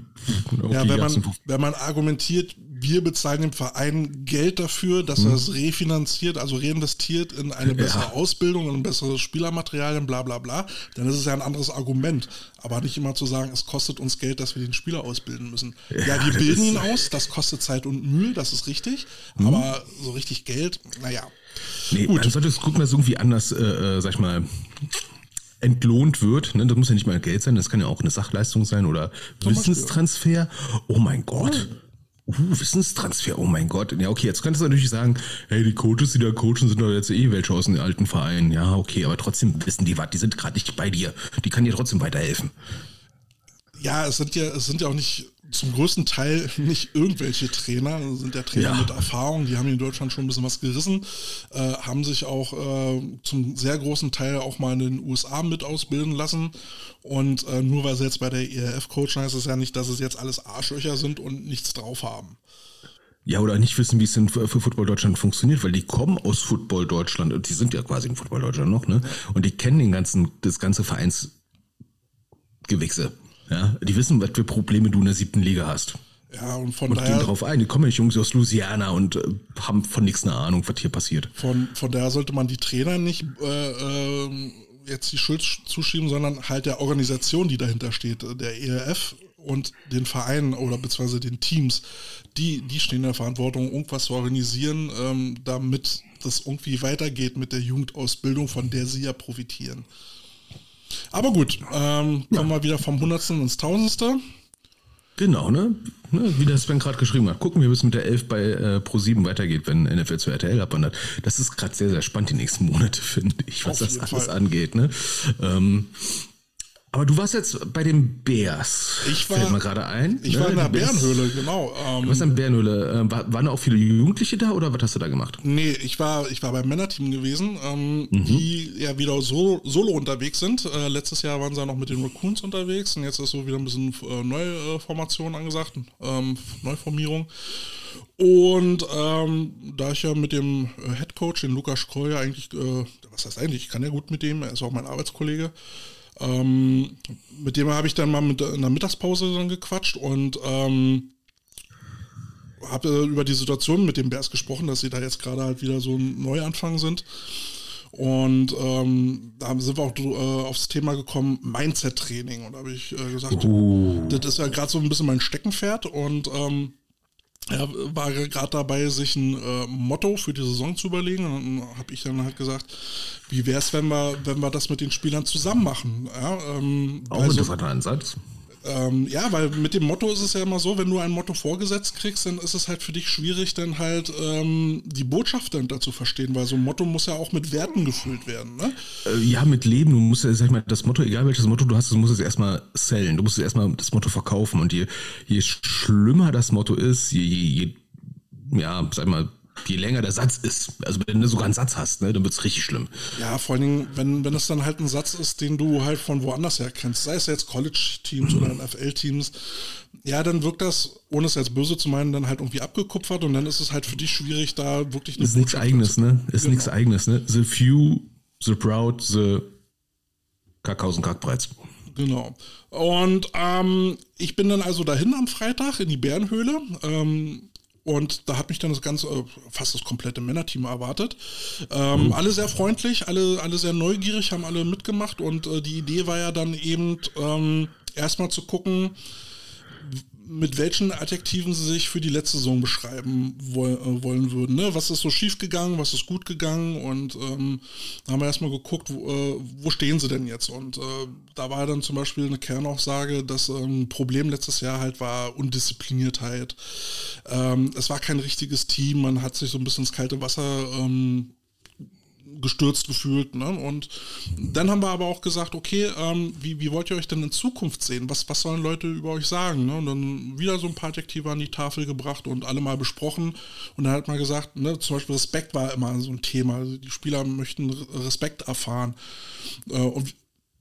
Ja, wenn man, wenn man argumentiert, wir bezahlen dem Verein Geld dafür, dass er es refinanziert, also reinvestiert in eine bessere Ausbildung, in ein besseres Spielermaterial, und bla bla bla, dann ist es ja ein anderes Argument. Aber nicht immer zu sagen, es kostet uns Geld, dass wir den Spieler ausbilden müssen. Ja, Ja, wir bilden ihn aus, das kostet Zeit und Mühe, das ist richtig. Aber so richtig Geld, naja. Nee, Gut. man sollte es gucken, dass irgendwie anders, äh, äh, sag ich mal, entlohnt wird. Ne? Das muss ja nicht mal Geld sein, das kann ja auch eine Sachleistung sein oder Wissenstransfer. Oh mein Gott. Uh, Wissenstransfer, oh mein Gott. Ja, okay, jetzt könntest du natürlich sagen, hey, die Coaches, die da coachen, sind doch jetzt eh welche aus den alten Vereinen. Ja, okay, aber trotzdem wissen die was, die sind gerade nicht bei dir. Die kann dir trotzdem weiterhelfen. Ja, es sind ja, es sind ja auch nicht zum größten Teil (laughs) nicht irgendwelche Trainer, das sind ja Trainer ja. mit Erfahrung, die haben in Deutschland schon ein bisschen was gerissen, äh, haben sich auch äh, zum sehr großen Teil auch mal in den USA mit ausbilden lassen. Und äh, nur weil sie jetzt bei der ERF coachen, heißt es ja nicht, dass es jetzt alles Arschlöcher sind und nichts drauf haben. Ja, oder nicht wissen, wie es denn für, für Football Deutschland funktioniert, weil die kommen aus Football Deutschland und die sind ja quasi in Football Deutschland noch, ne? Und die kennen den ganzen, das ganze Vereinsgewichse. Ja, die wissen, was für Probleme du in der siebten Liga hast. Ja, und von und daher. gehen drauf ein. Die kommen nicht Jungs aus Louisiana und äh, haben von nichts eine Ahnung, was hier passiert. Von, von daher sollte man die Trainer nicht äh, äh, jetzt die Schuld zuschieben, sondern halt der Organisation, die dahinter steht, der ERF und den Vereinen oder beziehungsweise den Teams, die, die stehen in der Verantwortung, irgendwas zu organisieren, ähm, damit das irgendwie weitergeht mit der Jugendausbildung, von der sie ja profitieren. Aber gut, ähm, kommen wir wieder vom Hundertsten ins Tausendste. Genau, ne? ne? Wie der Sven gerade geschrieben hat. Gucken wir, wie es mit der 11 bei äh, Pro7 weitergeht, wenn NFL zu RTL abwandert. Das ist gerade sehr, sehr spannend die nächsten Monate, (laughs) finde ich, was Auf das alles Fall. angeht. Ne? Ähm, aber du warst jetzt bei den Bears. Ich war, Fällt mir gerade ein. Ich ne? war in der Bärenhöhle, genau. Ähm, du warst in der Bärenhöhle. Ähm, war, waren da auch viele Jugendliche da oder was hast du da gemacht? Nee, ich war, ich war beim Männerteam gewesen, ähm, mhm. die ja wieder solo, solo unterwegs sind. Äh, letztes Jahr waren sie ja noch mit den Raccoons unterwegs und jetzt ist so wieder ein bisschen äh, neue äh, Formation angesagt, ähm, Neuformierung. Und ähm, da ich ja mit dem äh, Head Coach, den Lukas Schreuer, eigentlich, äh, was heißt eigentlich, ich kann ja gut mit dem, er ist auch mein Arbeitskollege, ähm, mit dem habe ich dann mal mit, in der Mittagspause dann gequatscht und ähm, habe über die Situation mit den Bears gesprochen, dass sie da jetzt gerade halt wieder so ein Neuanfang sind. Und ähm, da sind wir auch äh, aufs Thema gekommen, Mindset-Training. Und da habe ich äh, gesagt, uh. das ist ja gerade so ein bisschen mein Steckenpferd. Und ähm, er war gerade dabei, sich ein äh, Motto für die Saison zu überlegen. Und dann habe ich dann halt gesagt, wie wäre es, wenn wir, wenn wir das mit den Spielern zusammen machen? Ja, ähm, Auch also, ein interessanter Ansatz. Ähm, ja, weil mit dem Motto ist es ja immer so, wenn du ein Motto vorgesetzt kriegst, dann ist es halt für dich schwierig, dann halt ähm, die Botschaft dann dazu verstehen, weil so ein Motto muss ja auch mit Werten gefüllt werden, ne? Äh, ja, mit Leben. Du musst ja, sag ich mal, das Motto, egal welches Motto du hast, du musst es erstmal sellen. Du musst erstmal das Motto verkaufen. Und je, je schlimmer das Motto ist, je, je, je ja, sag ich mal, je länger der Satz ist, also wenn du sogar einen Satz hast, ne, dann wird es richtig schlimm. Ja, vor allen Dingen, wenn, wenn es dann halt ein Satz ist, den du halt von woanders her kennst, sei es jetzt College-Teams oder NFL-Teams, ja, dann wirkt das, ohne es jetzt böse zu meinen, dann halt irgendwie abgekupfert und dann ist es halt für dich schwierig, da wirklich eine Ist nichts eigenes, ne? Ist genau. nichts eigenes, ne? The few, the proud, the Kackhausen Kackbreits. Genau. Und ähm, ich bin dann also dahin am Freitag in die Bärenhöhle. Ähm, und da hat mich dann das ganze, äh, fast das komplette Männerteam erwartet. Ähm, mhm. Alle sehr freundlich, alle, alle sehr neugierig, haben alle mitgemacht und äh, die Idee war ja dann eben ähm, erstmal zu gucken, mit welchen Adjektiven sie sich für die letzte Saison beschreiben woll, äh, wollen würden. Ne? Was ist so schief gegangen, was ist gut gegangen und ähm, da haben wir erstmal geguckt, wo, äh, wo, stehen sie denn jetzt? Und äh, da war dann zum Beispiel eine Kernaussage, dass ähm, Problem letztes Jahr halt war Undiszipliniertheit. Ähm, es war kein richtiges Team, man hat sich so ein bisschen ins kalte Wasser ähm, gestürzt gefühlt. Ne? Und dann haben wir aber auch gesagt, okay, ähm, wie, wie wollt ihr euch denn in Zukunft sehen? Was, was sollen Leute über euch sagen? Ne? Und dann wieder so ein paar Adjektive an die Tafel gebracht und alle mal besprochen. Und dann hat man gesagt, ne, zum Beispiel Respekt war immer so ein Thema. Also die Spieler möchten Respekt erfahren. Äh, und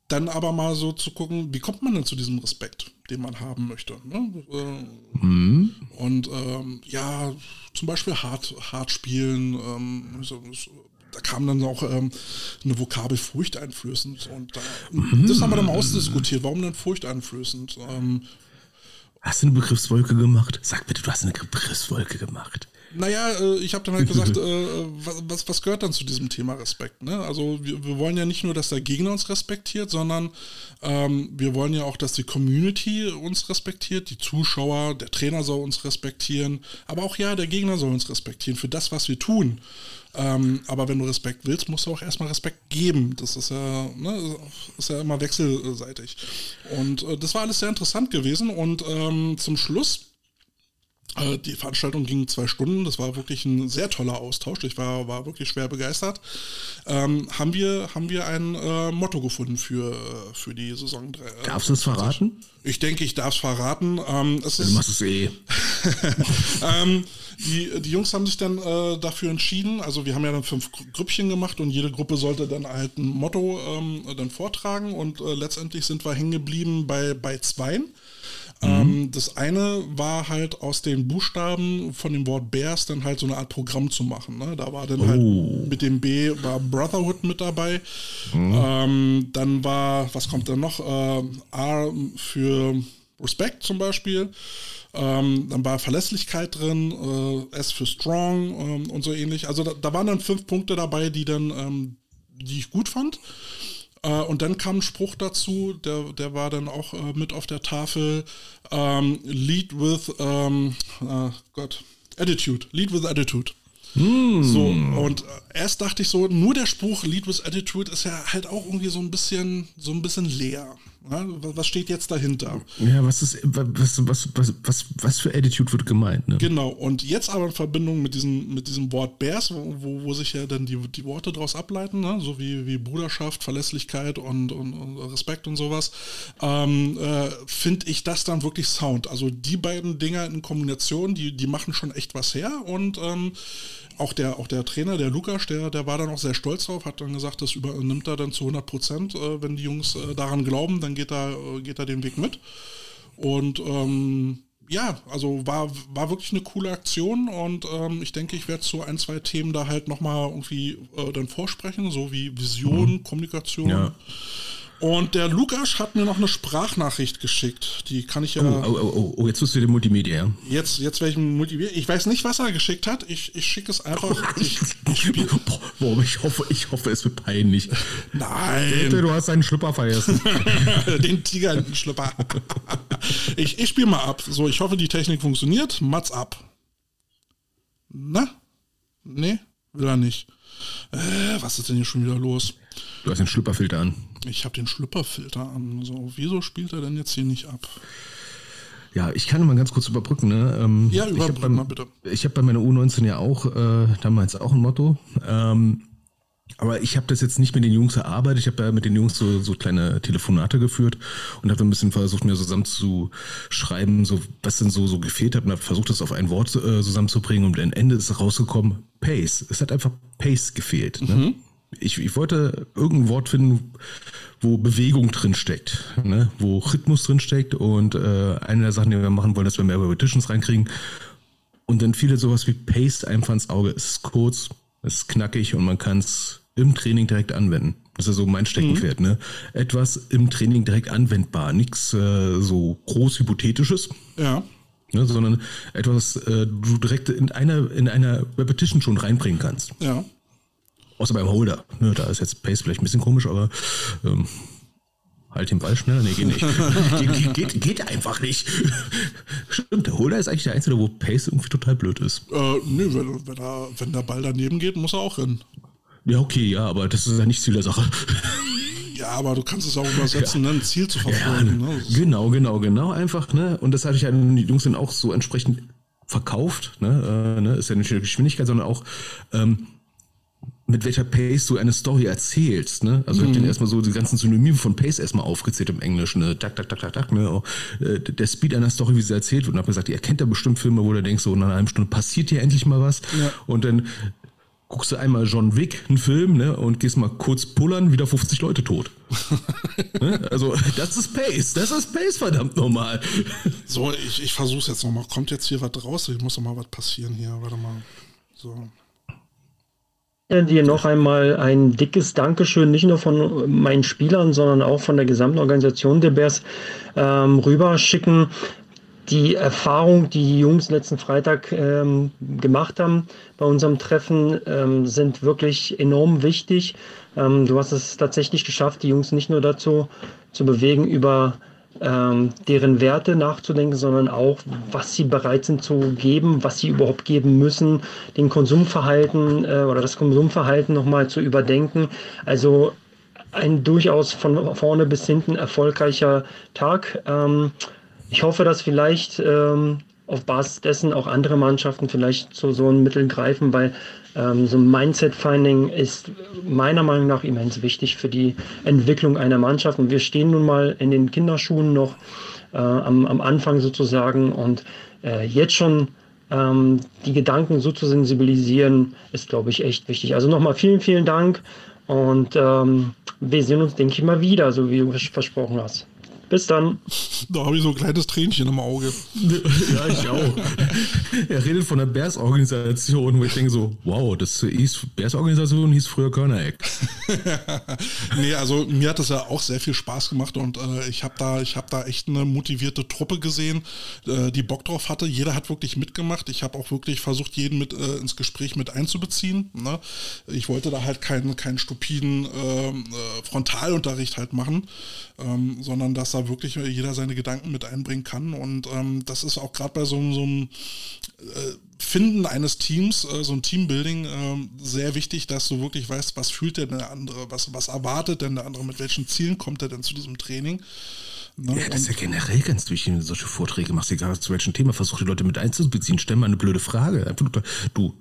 dann aber mal so zu gucken, wie kommt man denn zu diesem Respekt, den man haben möchte. Ne? Äh, mhm. Und ähm, ja, zum Beispiel hart, hart spielen, ähm, so, so, da kam dann auch ähm, eine Vokabel furchteinflößend. Und da, mhm. das haben wir dann mal ausdiskutiert. Warum denn furchteinflößend? Ähm, Hast du eine Begriffswolke gemacht? Sag bitte, du hast eine Begriffswolke gemacht. Naja, äh, ich habe dann halt (laughs) gesagt, äh, was, was gehört dann zu diesem Thema Respekt? Ne? Also wir, wir wollen ja nicht nur, dass der Gegner uns respektiert, sondern ähm, wir wollen ja auch, dass die Community uns respektiert, die Zuschauer, der Trainer soll uns respektieren, aber auch ja, der Gegner soll uns respektieren für das, was wir tun. Ähm, aber wenn du Respekt willst, musst du auch erstmal Respekt geben. Das ist ja, ne, ist ja immer wechselseitig. Und äh, das war alles sehr interessant gewesen. Und ähm, zum Schluss die Veranstaltung ging zwei Stunden, das war wirklich ein sehr toller Austausch. Ich war, war wirklich schwer begeistert. Ähm, haben, wir, haben wir ein äh, Motto gefunden für, für die Saison 3. Äh, Darfst du es verraten? Ich denke, ich darf es verraten. Ähm, es du machst es eh. (laughs) ähm, die, die Jungs haben sich dann äh, dafür entschieden, also wir haben ja dann fünf Grüppchen gemacht und jede Gruppe sollte dann halt ein Motto ähm, dann vortragen und äh, letztendlich sind wir hängen geblieben bei, bei zweien. Ähm, mhm. das eine war halt aus den Buchstaben von dem Wort Bears dann halt so eine Art Programm zu machen. Ne? Da war dann halt oh. halt mit dem B war Brotherhood mit dabei. Mhm. Ähm, dann war, was kommt dann noch? Äh, R für Respect zum Beispiel. Ähm, dann war Verlässlichkeit drin, äh, S für Strong ähm, und so ähnlich. Also da, da, waren dann fünf Punkte dabei, die dann, ähm, die ich gut fand. Äh, und dann kam ein Spruch dazu, der, der war dann auch äh, mit auf der Tafel. Ähm, lead with, ähm, äh, Gott, Attitude. Lead with Attitude. Mm. So, und äh, erst dachte ich so, nur der Spruch Lead with Attitude ist ja halt auch irgendwie so ein bisschen, so ein bisschen leer. Ja, was steht jetzt dahinter? Ja, was ist, was, was, was, was, was für Attitude wird gemeint? Ne? Genau, und jetzt aber in Verbindung mit diesem, mit diesem Wort Bears, wo, wo sich ja dann die, die Worte daraus ableiten, ne? so wie, wie Bruderschaft, Verlässlichkeit und, und, und Respekt und sowas, ähm, äh, finde ich das dann wirklich Sound. Also die beiden Dinger in Kombination, die, die machen schon echt was her und ähm, auch der, auch der Trainer, der Lukas, der, der war dann auch sehr stolz drauf, hat dann gesagt, das übernimmt er dann zu 100 Prozent. Äh, wenn die Jungs äh, daran glauben, dann geht er, äh, geht er den Weg mit. Und ähm, ja, also war, war wirklich eine coole Aktion und ähm, ich denke, ich werde zu ein, zwei Themen da halt nochmal irgendwie äh, dann vorsprechen, so wie Vision, mhm. Kommunikation. Ja. Und der Lukas hat mir noch eine Sprachnachricht geschickt. Die kann ich ja. Oh, oh, oh, oh jetzt tust du den Multimedia. Jetzt, jetzt werde ich Multimedia. Ich weiß nicht, was er geschickt hat. Ich, ich schicke es einfach. Ich, ich, (laughs) Boah, ich hoffe, ich hoffe, es wird peinlich. Nein. Du hast einen Schlüpper vergessen. (laughs) den Tiger Schlüpper. (laughs) ich ich spiele mal ab. So, ich hoffe, die Technik funktioniert. Mats ab. Na? Nee, will er nicht. Äh, was ist denn hier schon wieder los? Du hast den Schlüpperfilter an. Ich habe den Schlüpperfilter an. So, wieso spielt er denn jetzt hier nicht ab? Ja, ich kann mal ganz kurz überbrücken. Ne? Ähm, ja, überbrücken mal bitte. Ich habe bei meiner U19 ja auch äh, damals auch ein Motto. Ähm, aber ich habe das jetzt nicht mit den Jungs erarbeitet. Ich habe ja mit den Jungs so, so kleine Telefonate geführt und habe ein bisschen versucht, mir zusammenzuschreiben, so was denn so, so gefehlt hat und habe versucht, das auf ein Wort äh, zusammenzubringen und am Ende ist rausgekommen, Pace. Es hat einfach Pace gefehlt. Ne? Mhm ich, ich wollte irgendein Wort finden, wo Bewegung drin steckt, ne? wo Rhythmus drin steckt und äh, eine der Sachen, die wir machen wollen, dass wir mehr Repetitions reinkriegen. Und dann fiel sowas wie Pace einfach ins Auge. Es ist kurz, es ist knackig und man kann es im Training direkt anwenden. Das ist ja so mein Steckenpferd, mhm. ne? Etwas im Training direkt anwendbar, nichts äh, so groß hypothetisches. Ja. Ne, sondern etwas, äh, du direkt in einer, in einer Repetition schon reinbringen kannst. Ja. Außer beim Holder. Ne, da ist jetzt Pace vielleicht ein bisschen komisch, aber ähm, halt den Ball schneller. Nee, geht nicht. (laughs) geht, geht, geht, einfach nicht. (laughs) Stimmt, der Holder ist eigentlich der Einzige, wo Pace irgendwie total blöd ist. Äh, nee, wenn, wenn, er, wenn der Ball daneben geht, muss er auch rennen. Ja, okay, ja, aber das ist ja nicht Ziel der Sache. (laughs) Ja, aber du kannst es auch übersetzen, ja. ne, ein Ziel zu verfolgen. Ja, ne? Genau, genau, genau, einfach. Ne? Und das hatte ich ja die Jungs dann auch so entsprechend verkauft. Ne? Äh, ne? Ist ja nicht die Geschwindigkeit, sondern auch ähm, mit welcher Pace du eine Story erzählst, ne? Also mhm. ich hab den erstmal so die ganzen Synonyme von Pace erstmal aufgezählt im Englischen, ne? Tak, tak, tak, tak, tak, ne? Äh, der Speed einer Story, wie sie erzählt wird. Und hab gesagt, ihr kennt ja bestimmt Filme, wo du denkst, so in einer halben Stunde passiert hier endlich mal was. Ja. Und dann guckst du einmal John Wick, einen Film, ne, und gehst mal kurz pullern, wieder 50 Leute tot. (laughs) ne? Also, das ist Pace, das ist Pace, verdammt normal. so, ich, ich versuch's jetzt nochmal. Kommt jetzt hier was raus? Ich muss noch mal was passieren hier. Warte mal. So dir noch einmal ein dickes Dankeschön, nicht nur von meinen Spielern, sondern auch von der gesamten Organisation der Bears ähm, rüberschicken. Die Erfahrung, die die Jungs letzten Freitag ähm, gemacht haben bei unserem Treffen, ähm, sind wirklich enorm wichtig. Ähm, du hast es tatsächlich geschafft, die Jungs nicht nur dazu zu bewegen, über ähm, deren Werte nachzudenken, sondern auch, was sie bereit sind zu geben, was sie überhaupt geben müssen, den Konsumverhalten äh, oder das Konsumverhalten nochmal zu überdenken. Also ein durchaus von vorne bis hinten erfolgreicher Tag. Ähm, ich hoffe, dass vielleicht ähm, auf Basis dessen auch andere Mannschaften vielleicht zu so einem Mittel greifen, weil ähm, so ein Mindset-Finding ist meiner Meinung nach immens wichtig für die Entwicklung einer Mannschaft. Und wir stehen nun mal in den Kinderschuhen noch äh, am, am Anfang sozusagen und äh, jetzt schon ähm, die Gedanken so zu sensibilisieren, ist, glaube ich, echt wichtig. Also nochmal vielen, vielen Dank und ähm, wir sehen uns, denke ich, mal wieder, so wie du versprochen hast. Bis dann. Da habe ich so ein kleines Tränchen im Auge. ja, ich auch. er redet von der Bears-Organisation, wo ich denke so, wow, das hieß Bears-Organisation hieß früher Körnereck. (laughs) nee, also mir hat das ja auch sehr viel Spaß gemacht und äh, ich habe da, ich da echt eine motivierte Truppe gesehen, äh, die Bock drauf hatte. Jeder hat wirklich mitgemacht. Ich habe auch wirklich versucht, jeden mit äh, ins Gespräch mit einzubeziehen. Ne? Ich wollte da halt keinen, keinen stupiden ähm, äh, Frontalunterricht halt machen, ähm, sondern dass da wirklich jeder seine Gedanken mit einbringen kann. Und ähm, das ist auch gerade bei so, so einem äh, Finden eines Teams, äh, so ein Teambuilding, äh, sehr wichtig, dass du wirklich weißt, was fühlt denn der andere, was, was erwartet denn der andere, mit welchen Zielen kommt er denn zu diesem Training. Ne? Ja, das ist ja generell ganz wichtig, wenn du solche Vorträge machst, egal zu welchem Thema, versuch die Leute mit einzubeziehen, stell mal eine blöde Frage. Einfach du,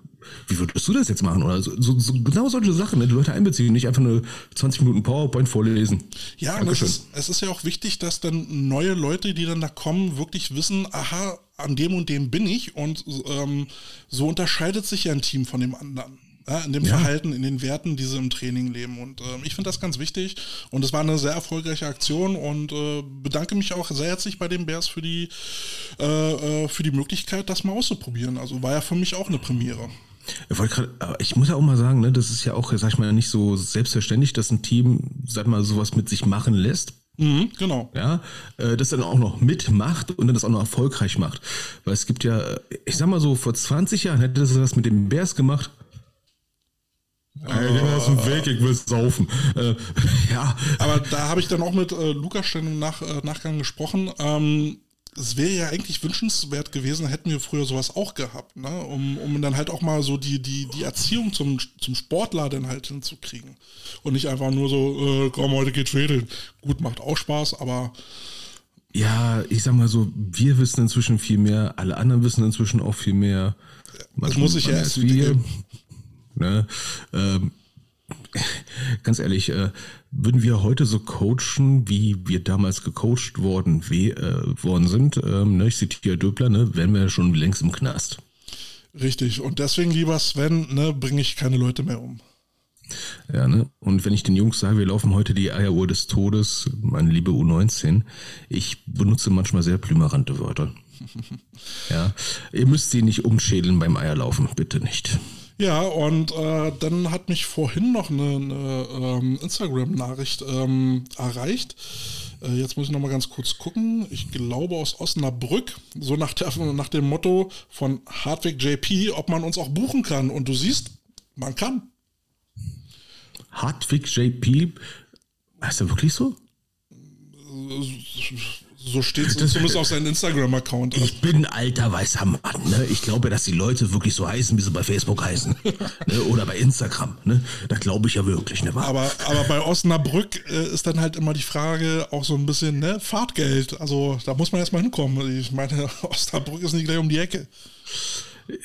wie würdest du das jetzt machen? Oder so, so, so genau solche Sachen, ne? die Leute einbeziehen, nicht einfach nur 20 Minuten PowerPoint vorlesen. Ja, und es ist, es ist ja auch wichtig, dass dann neue Leute, die dann da kommen, wirklich wissen, aha, an dem und dem bin ich und ähm, so unterscheidet sich ja ein Team von dem anderen. Ja, in dem ja. Verhalten, in den Werten, die sie im Training leben. Und äh, ich finde das ganz wichtig. Und es war eine sehr erfolgreiche Aktion und äh, bedanke mich auch sehr herzlich bei den Bears für die, äh, äh für die Möglichkeit, das mal auszuprobieren. Also war ja für mich auch eine Premiere. Ich muss ja auch mal sagen, ne, das ist ja auch, sag ich mal, nicht so selbstverständlich, dass ein Team, sag mal, sowas mit sich machen lässt. Mhm, genau. Ja, äh, das dann auch noch mitmacht und dann das auch noch erfolgreich macht. Weil es gibt ja, ich sag mal so, vor 20 Jahren hätte das was mit den Bears gemacht. Ey, aus dem Weg, ich will saufen. Äh, (laughs) ja. Aber da habe ich dann auch mit äh, Lukas schon im Nach, äh, Nachgang gesprochen. Ähm, es wäre ja eigentlich wünschenswert gewesen, hätten wir früher sowas auch gehabt, ne? um, um dann halt auch mal so die, die, die Erziehung zum, zum Sportler dann halt hinzukriegen. Und nicht einfach nur so, äh, komm, heute geht Schwedel. Gut, macht auch Spaß, aber. Ja, ich sag mal so, wir wissen inzwischen viel mehr, alle anderen wissen inzwischen auch viel mehr. das muss ich ja erst wir. Ne? Ähm, (laughs) ganz ehrlich, äh, würden wir heute so coachen, wie wir damals gecoacht worden, we, äh, worden sind, ähm, ne, ich zitiere Döbler, ne, wären wir schon längst im Knast. Richtig. Und deswegen, lieber Sven, ne, bringe ich keine Leute mehr um. Ja, ne? Und wenn ich den Jungs sage, wir laufen heute die Eieruhr des Todes, meine liebe U19, ich benutze manchmal sehr plümerante Wörter. (laughs) ja. Ihr müsst sie nicht umschädeln beim Eierlaufen, bitte nicht. Ja, und äh, dann hat mich vorhin noch eine, eine ähm, Instagram-Nachricht ähm, erreicht. Äh, jetzt muss ich noch mal ganz kurz gucken. Ich glaube aus Osnabrück, so nach, der, nach dem Motto von Hardwig JP, ob man uns auch buchen kann. Und du siehst, man kann. Hardwig JP, heißt er wirklich so? So steht es zumindest auf seinem Instagram-Account. Ich bin ein alter weißer Mann. Ne? Ich glaube, dass die Leute wirklich so heißen, wie sie bei Facebook heißen. (laughs) ne? Oder bei Instagram. Ne? Das glaube ich ja wirklich. Ne? Aber, aber bei Osnabrück äh, ist dann halt immer die Frage auch so ein bisschen ne? Fahrtgeld. Also da muss man erstmal hinkommen. Ich meine, (laughs) Osnabrück ist nicht gleich um die Ecke.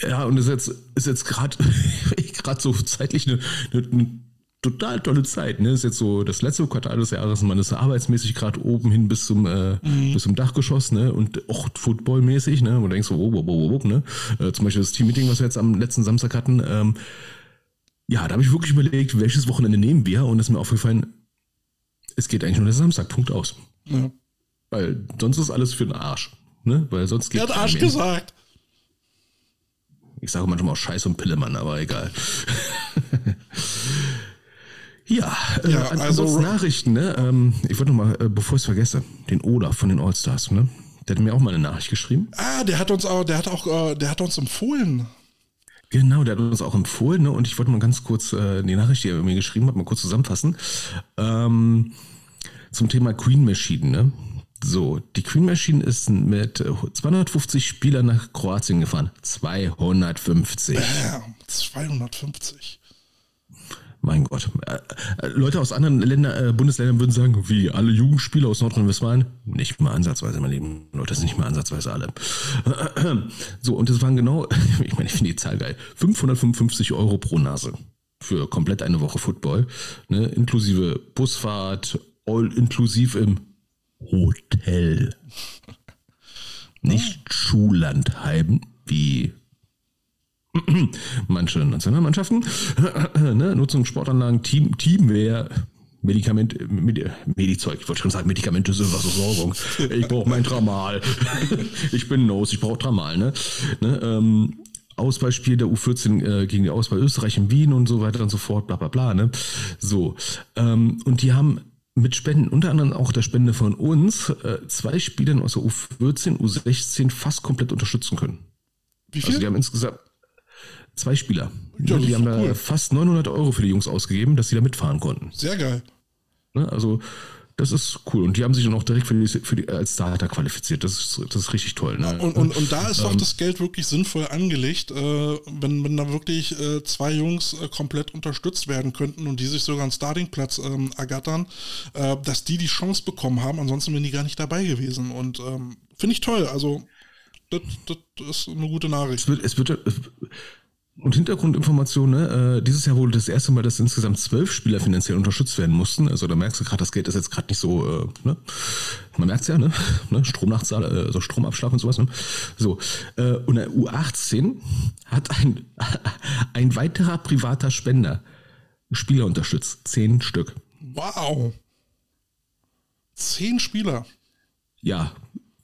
Ja, und ist jetzt, ist jetzt gerade (laughs) so zeitlich eine, eine total tolle Zeit. Ne? Ist jetzt so das letzte Quartal des Jahres, man ist arbeitsmäßig gerade oben hin bis zum, äh, mhm. bis zum Dachgeschoss, ne? Und auch footballmäßig, ne? Und du denkst so, oh, oh, oh, oh, ne? Äh, zum Beispiel das Teammeeting, was wir jetzt am letzten Samstag hatten, ähm, ja, da habe ich wirklich überlegt, welches Wochenende nehmen wir und es ist mir aufgefallen, es geht eigentlich nur der Samstag, Punkt aus. Ja. Weil sonst ist alles für den Arsch. Ne? Weil sonst geht Er hat Arsch mehr. gesagt. Ich sage manchmal auch Scheiß und Pillemann, aber egal. (laughs) Ja, äh, ja also Nachrichten, ne? Ähm, ich wollte noch mal, äh, bevor ich es vergesse, den Olaf von den Allstars, ne? Der hat mir auch mal eine Nachricht geschrieben. Ah, der hat uns auch, der hat auch, äh, der hat uns empfohlen. Genau, der hat uns auch empfohlen, ne? Und ich wollte mal ganz kurz äh, die Nachricht, die er mir geschrieben hat, mal kurz zusammenfassen. Ähm, zum Thema Queen Machine, ne? So, die Queen Machine ist mit 250 Spielern nach Kroatien gefahren. 250. Bam, 250. mein Gott. Äh, äh, Leute aus anderen Länder, äh, Bundesländern würden sagen, wie alle Jugendspieler aus Nordrhein-Westfalen? Nicht mal ansatzweise, mein Lieben. Leute, das sind nicht mal ansatzweise alle. (clears throat) So, und das waren genau, (laughs) ich meine, ich finde die Zahl geil, 555 Euro pro Nase für komplett eine Woche Football, ne, inklusive Busfahrt, all inklusiv im Hotel. (laughs) Nicht Schullandheim, wie (clears throat) manche Nationalmannschaften, (clears throat) ne, Nutzung Sportanlagen, Team, Teamwehr, Medikament, Medi Medizeug, ich wollte schon sagen, Medikamente sind was Versorgung. Ich brauche mein Tramal. (laughs) ich bin Nose, ich brauche Tramal, ne? ne ähm, Auswahlspiel der U14 äh, gegen die Auswahl Österreich in Wien und so weiter und so fort, bla bla bla, ne? So. Ähm, und die haben mit Spenden, unter anderem auch der Spende von uns, äh, zwei Spielern aus der U14, U16 fast komplett unterstützen können. Wie viel? Also die haben insgesamt zwei Spieler. Ja, die haben da fast 900 Euro für die Jungs ausgegeben, dass sie da mitfahren konnten. Sehr geil. Ne? Also das ist cool. Und die haben sich dann auch direkt für die, für die, als Starter qualifiziert. Das ist, das ist richtig toll. Ne? Und, und, und da ist doch ähm, das Geld wirklich sinnvoll angelegt, äh, wenn, wenn da wirklich äh, zwei Jungs äh, komplett unterstützt werden könnten und die sich sogar einen Startingplatz ähm, ergattern, äh, dass die die Chance bekommen haben. Ansonsten wären die gar nicht dabei gewesen. Und ähm, finde ich toll. Also das, das, ist eine gute Nachricht. Es wird, es wird, und Hintergrundinformation, ne? Äh, dieses Jahr wurde das erste Mal, dass insgesamt zwölf Spieler finanziell unterstützt werden mussten. Also da merkst du gerade, das Geld ist jetzt gerade nicht so, äh, ne? Man merkt es ja, ne? (laughs) ne? Stromnachzahl, äh, also Stromabschlag und sowas, ne? So. Äh, und der U18 hat ein, (laughs) ein weiterer privater Spender Spieler unterstützt. Zehn Stück. Wow. Zehn Spieler. Ja,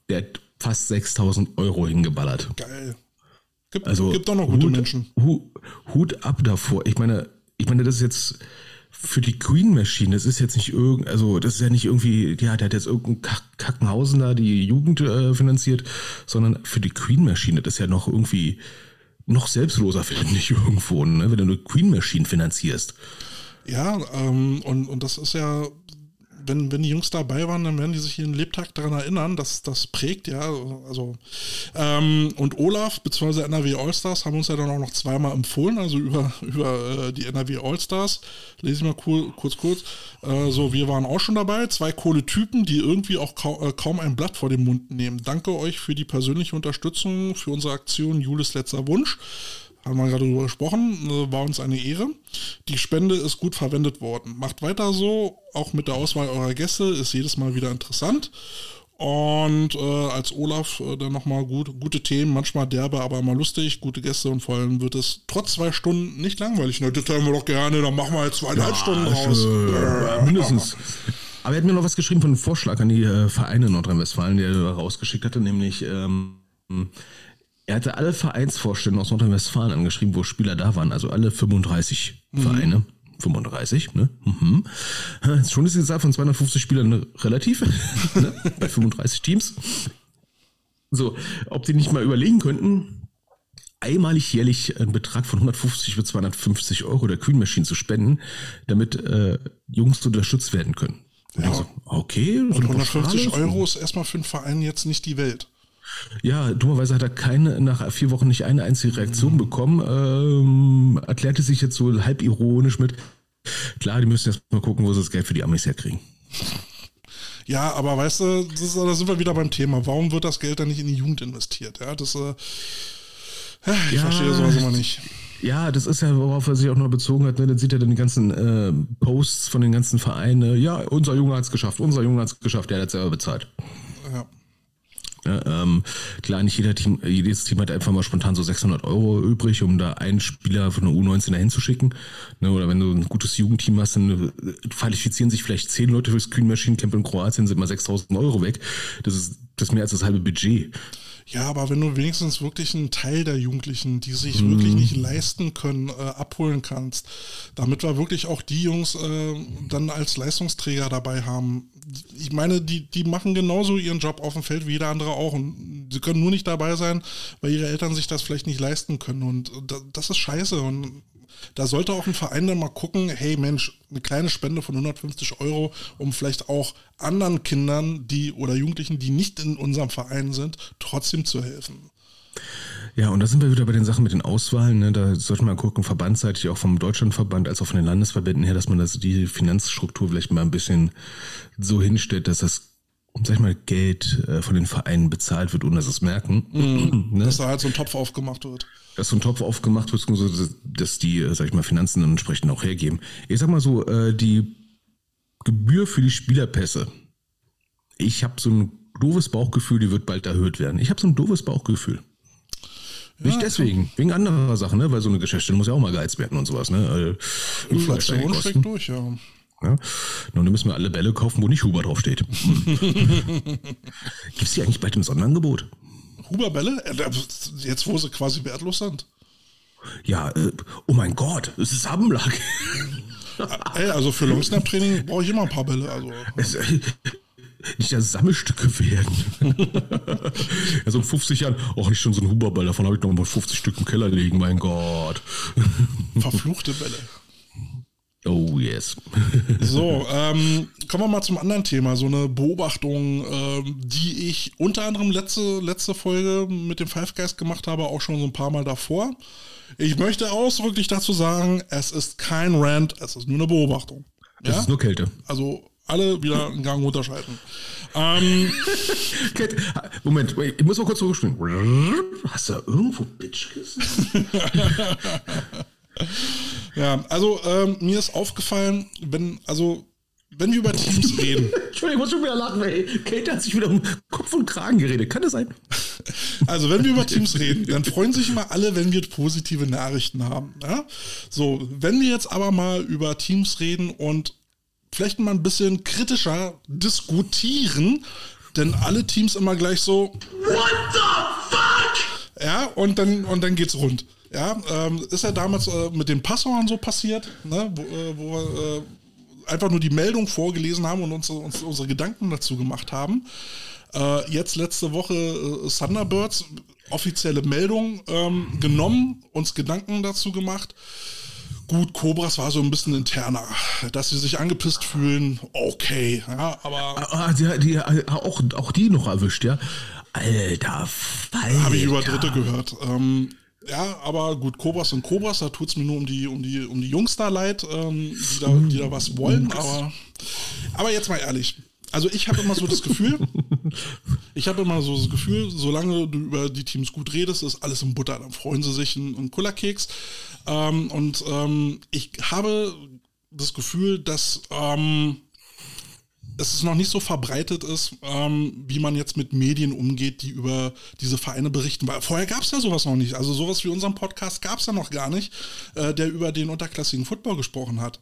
der hat fast 6000 Euro hingeballert. Geil. Gibt, also, gibt auch noch gute Hut, Menschen. Hut, Hut ab davor. Ich meine, ich meine, das ist jetzt für die Queen Machine, das ist jetzt nicht irgend, also das ist ja nicht irgendwie, ja, der hat jetzt irgendeinen Kackenhausen da die Jugend äh, finanziert, sondern für die Queen Machine, das ist ja noch irgendwie noch selbstloser, finde (laughs) ich, irgendwo, ne? wenn du eine Queen Machine finanzierst. Ja, ähm, und, und das ist ja wenn, wenn die Jungs dabei waren, dann werden die sich ihren Lebtag daran erinnern, dass das prägt, ja. Also, ähm, und Olaf bzw. NRW Allstars haben uns ja dann auch noch zweimal empfohlen, also über, (laughs) über äh, die NRW Allstars. Lese ich mal cool, kurz, kurz. Äh, so, wir waren auch schon dabei. Zwei coole Typen, die irgendwie auch kaum, äh, kaum ein Blatt vor den Mund nehmen. Danke euch für die persönliche Unterstützung für unsere Aktion Julis letzter Wunsch haben wir gerade darüber gesprochen, äh, war uns eine Ehre. Die Spende ist gut verwendet worden. Macht weiter so, auch mit der Auswahl eurer Gäste, ist jedes Mal wieder interessant. Und äh, als Olaf äh, dann nochmal gut, gute Themen, manchmal derbe, aber immer lustig, gute Gäste und vor allem wird es trotz zwei Stunden nicht langweilig. Na, das teilen wir doch gerne, dann machen wir halt zweieinhalb ja, Stunden raus. Äh, mindestens. Aber er hat mir noch was geschrieben von einem Vorschlag an die äh, Vereine Nordrhein-Westfalen, der er rausgeschickt hatte, nämlich ähm, er hatte alle Vereinsvorstände aus Nordrhein-Westfalen angeschrieben, wo Spieler da waren, also alle 35 mhm. Vereine. 35, ne? Mhm. Schon ist die Zahl von 250 Spielern relativ, (laughs) ne? bei 35 Teams. So, ob die nicht mal überlegen könnten, einmalig jährlich einen Betrag von 150 bis 250 Euro der Queen Machine zu spenden, damit äh, Jungs unterstützt werden können. Ja. So, okay. Und 150 Euro ist erstmal für einen Verein jetzt nicht die Welt. Ja, dummerweise hat er keine, nach vier Wochen nicht eine einzige Reaktion bekommen. Ähm, erklärte sich jetzt so halb ironisch mit, klar, die müssen jetzt mal gucken, wo sie das Geld für die Amis herkriegen. Ja, aber weißt du, ist, da sind wir wieder beim Thema. Warum wird das Geld dann nicht in die Jugend investiert? Ja, das, äh, ich ja, verstehe sowas immer nicht. Ja, das ist ja, worauf er sich auch noch bezogen hat. Ne? Dann sieht er dann die ganzen äh, Posts von den ganzen Vereinen. Ja, unser Junge hat es geschafft, unser Junge hat es geschafft, der hat es selber bezahlt. Ja. Ja, ähm, klar, nicht jeder Team, jedes Team hat einfach mal spontan so 600 Euro übrig, um da einen Spieler von der U19 dahin zu schicken. Ne, oder wenn du ein gutes Jugendteam hast, dann äh, qualifizieren sich vielleicht zehn Leute fürs Green Machine Camp in Kroatien, sind mal 6000 Euro weg. Das ist, das ist mehr als das halbe Budget. Ja, aber wenn du wenigstens wirklich einen Teil der Jugendlichen, die sich mhm. wirklich nicht leisten können, äh, abholen kannst, damit wir wirklich auch die Jungs äh, dann als Leistungsträger dabei haben, ich meine, die, die machen genauso ihren Job auf dem Feld wie jeder andere auch. Und sie können nur nicht dabei sein, weil ihre Eltern sich das vielleicht nicht leisten können. Und das ist scheiße. Und da sollte auch ein Verein dann mal gucken, hey Mensch, eine kleine Spende von 150 Euro, um vielleicht auch anderen Kindern, die oder Jugendlichen, die nicht in unserem Verein sind, trotzdem zu helfen. Ja, und da sind wir wieder bei den Sachen mit den Auswahlen. Ne? Da sollte man gucken, verbandsseitig auch vom Deutschlandverband als auch von den Landesverbänden her, dass man das, die Finanzstruktur vielleicht mal ein bisschen so hinstellt, dass das sag ich mal, Geld äh, von den Vereinen bezahlt wird, ohne dass sie es merken. Mm, (clears throat) ne? Dass da halt so ein Topf aufgemacht wird. Dass so ein Topf aufgemacht wird, dass die, äh, sag ich mal, Finanzen dann entsprechend auch hergeben. Ich sag mal so, äh, die Gebühr für die Spielerpässe. Ich habe so ein doofes Bauchgefühl, die wird bald erhöht werden. Ich habe so ein doofes Bauchgefühl. Ja, Nicht deswegen, wegen anderer Sachen, ne? weil so eine Geschäftsstelle muss ja auch mal geheizt werden und sowas. Ne? Inflation schlägt durch, ja. Ja? Nun müssen wir alle Bälle kaufen, wo nicht Huber draufsteht. (laughs) Gibt es die eigentlich bald im Sonderangebot? Huber-Bälle? Äh, jetzt, wo sie quasi wertlos sind. Ja, äh, oh mein Gott, es ist Abendlag. Ey, also für Longsnap-Training brauche ich immer ein paar Bälle. Also. Es, äh, nicht ja Sammelstücke werden. ja, so in 50 Jahren, auch nicht schon so ein Huberball, davon habe ich noch mal 50 Stück im Keller liegen, mein Gott. Verfluchte Bälle. Oh yes. (laughs) so, ähm, kommen wir mal zum anderen Thema. So eine Beobachtung, ähm, die ich unter anderem letzte, letzte Folge mit dem Five Guys gemacht habe, auch schon so ein paar Mal davor. Ich möchte ausdrücklich dazu sagen, es ist kein Rant, es ist nur eine Beobachtung. Ja? ist nur Kälte. Also alle wieder einen Gang runterschalten. Ähm, (laughs) Moment, ich muss mal kurz zurückspielen. Hast du da irgendwo Bitch (laughs) ja, also ähm, mir ist aufgefallen, wenn, also wenn wir über Teams (laughs) reden. Entschuldigung, ich muss schon wieder lachen, ey. Kate hat sich wieder um Kopf und Kragen geredet. Kann das sein? (laughs) Also, wenn wir über Teams reden, dann freuen sich immer alle, wenn wir positive Nachrichten haben. Ja? So, wenn wir jetzt aber mal über Teams reden und vielleicht mal ein bisschen kritischer diskutieren, denn alle Teams immer gleich so. What the fuck? Ja, und dann, und dann geht's rund. Ja, ähm, ist ja damals äh, mit den Passauern so passiert, ne, wo, äh, wo wir äh, einfach nur die Meldung vorgelesen haben und uns, uns unsere Gedanken dazu gemacht haben. Äh, jetzt letzte Woche äh, Thunderbirds, offizielle Meldung ähm, genommen, uns Gedanken dazu gemacht. Gut, Cobras war so ein bisschen interner, dass sie sich angepisst fühlen, okay, ja, aber. Ah, ah die, die, auch, auch die noch erwischt, ja. Alter, Falter. Habe ich über Dritte gehört. Ähm, ja, aber gut, Cobras und Cobras, da tut es mir nur um die, um die, um die Jungs da leid, ähm, die, da, die da was wollen, aber, aber jetzt mal ehrlich. Also ich habe immer so das Gefühl, (laughs) ich habe immer so das Gefühl, solange du über die Teams gut redest, ist alles im Butter, dann freuen sie sich einen, einen Kullerkeks. Ähm, und ähm, ich habe das Gefühl, dass ähm, dass es noch nicht so verbreitet ist, ähm, wie man jetzt mit Medien umgeht, die über diese Vereine berichten. Weil vorher gab es ja sowas noch nicht. Also sowas wie unseren Podcast gab es ja noch gar nicht, äh, der über den unterklassigen Football gesprochen hat.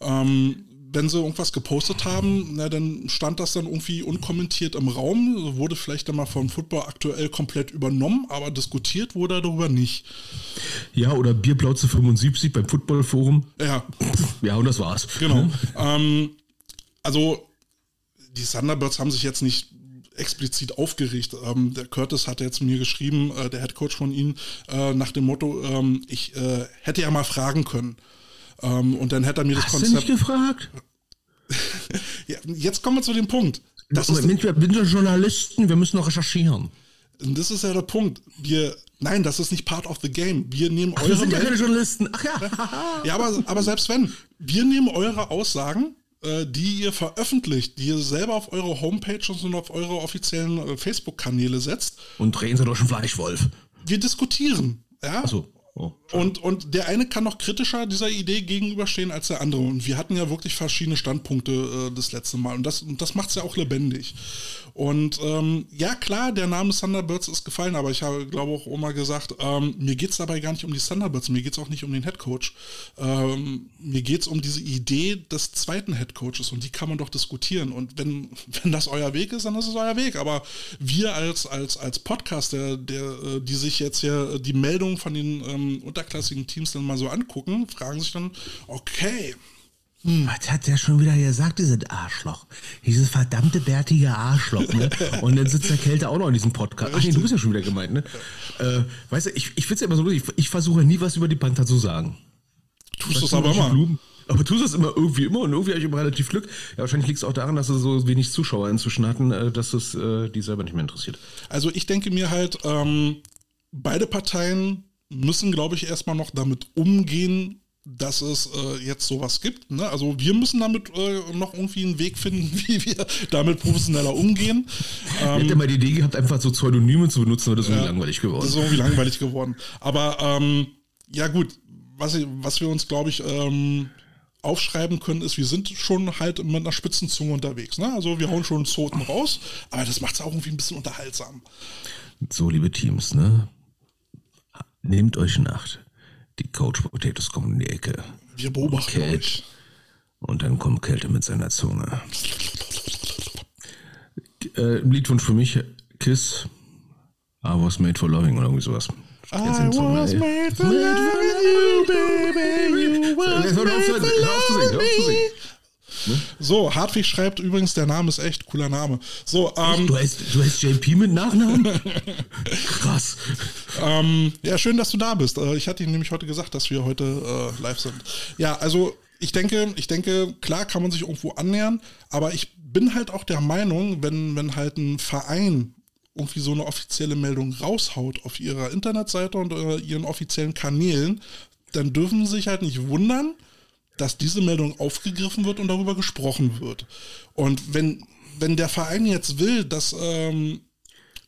Ähm, wenn sie irgendwas gepostet haben, na, dann stand das dann irgendwie unkommentiert im Raum, wurde vielleicht dann mal vom Football aktuell komplett übernommen, aber diskutiert wurde darüber nicht. Ja, oder Bierplauze 75 beim Footballforum. Ja. Ja, und das war's. Genau. (laughs) ähm, also die Thunderbirds haben sich jetzt nicht explizit aufgeregt. Ähm, der Curtis hat jetzt mir geschrieben, äh, der Head Coach von ihnen, äh, nach dem Motto, ähm, ich äh, hätte ja mal fragen können. Ähm, und dann hätte er mir Hast das Konzept. Hast du nicht gefragt? (laughs) ja, jetzt kommen wir zu dem Punkt. Das ist, wir sind Journalisten, wir müssen noch recherchieren. Das ist ja der Punkt. Wir, nein, das ist nicht part of the game. Wir nehmen Ach, eure. Wir sind ja keine Journalisten. Ach ja. (laughs) ja, aber, aber selbst wenn, wir nehmen eure Aussagen die ihr veröffentlicht, die ihr selber auf eure Homepage und auf eure offiziellen äh, Facebook-Kanäle setzt. Und drehen sie durch den Fleischwolf. Wir diskutieren. Ja? Ach so. Oh, und, und der eine kann noch kritischer dieser Idee gegenüberstehen als der andere. Und wir hatten ja wirklich verschiedene Standpunkte äh, das letzte Mal. Und das, und das macht es ja auch lebendig. Und ähm, ja, klar, der Name Thunderbirds ist gefallen, aber ich habe, glaube auch Oma gesagt, ähm, mir geht es dabei gar nicht um die Thunderbirds, mir geht es auch nicht um den Headcoach. Ähm, mir geht es um diese Idee des zweiten Headcoaches und die kann man doch diskutieren. Und wenn, (laughs) wenn das euer Weg ist, dann ist es euer Weg. Aber wir als, als, als Podcaster, der, äh, die sich jetzt ja die Meldung von den ähm, unterklassigen Teams dann mal so angucken, fragen sich dann, okay, hm. Was hat der schon wieder gesagt, dieses Arschloch? Dieses verdammte bärtige Arschloch, ne? Und dann sitzt der Kälte auch noch in diesem Podcast. Ach nee, du bist ja schon wieder gemeint, ne? Äh, weißt du, ich, ich finde es ja immer so lustig, ich, ich, versuche nie was über die Panther zu sagen. Tust du es aber immer. Blumen, aber tust es immer irgendwie immer und irgendwie habe ich immer relativ Glück. Ja, wahrscheinlich liegt es auch daran, dass sie so wenig Zuschauer inzwischen hatten, äh, dass es äh, die selber nicht mehr interessiert. Also ich denke mir halt, ähm, beide Parteien müssen, glaube ich, erstmal noch damit umgehen, dass es äh, jetzt sowas gibt. Ne? Also wir müssen damit äh, noch irgendwie einen Weg finden, (laughs) wie wir damit professioneller umgehen. (laughs) Ähm, ich hätte mal die Idee gehabt, einfach so Pseudonyme zu benutzen, aber das ist irgendwie ja, langweilig geworden. Das ist irgendwie langweilig geworden. Aber ähm, ja gut, was, was wir uns, glaube ich, ähm, aufschreiben können, ist, wir sind schon halt mit einer Spitzenzunge unterwegs. Ne? Also wir hauen schon Zoten raus, aber das macht es auch irgendwie ein bisschen unterhaltsam. So, liebe Teams, ne? Nehmt euch in Acht. Die Coach Potatoes kommen in die Ecke. Wir beobachten und euch. Und dann kommt Kälte mit seiner Zunge. Äh, Liedwunsch für mich, Kiss, I was made for loving oder irgendwie sowas. I was made for loving you, baby. You was made for loving Ne? So, Hartwig schreibt übrigens, der Name ist echt cooler Name. So, ähm, du, heißt, du heißt JP mit Nachnamen? (laughs) Krass. Ähm, ja, schön, dass du da bist. Äh, ich hatte Ihnen nämlich heute gesagt, dass wir heute äh, live sind. Ja, also ich denke, ich denke, klar kann man sich irgendwo annähern, aber ich bin halt auch der Meinung, wenn, wenn halt ein Verein irgendwie so eine offizielle Meldung raushaut auf ihrer Internetseite und äh, ihren offiziellen Kanälen, dann dürfen sie sich halt nicht wundern, dass diese Meldung aufgegriffen wird und darüber gesprochen wird. Und wenn, wenn der Verein jetzt will, dass, ähm,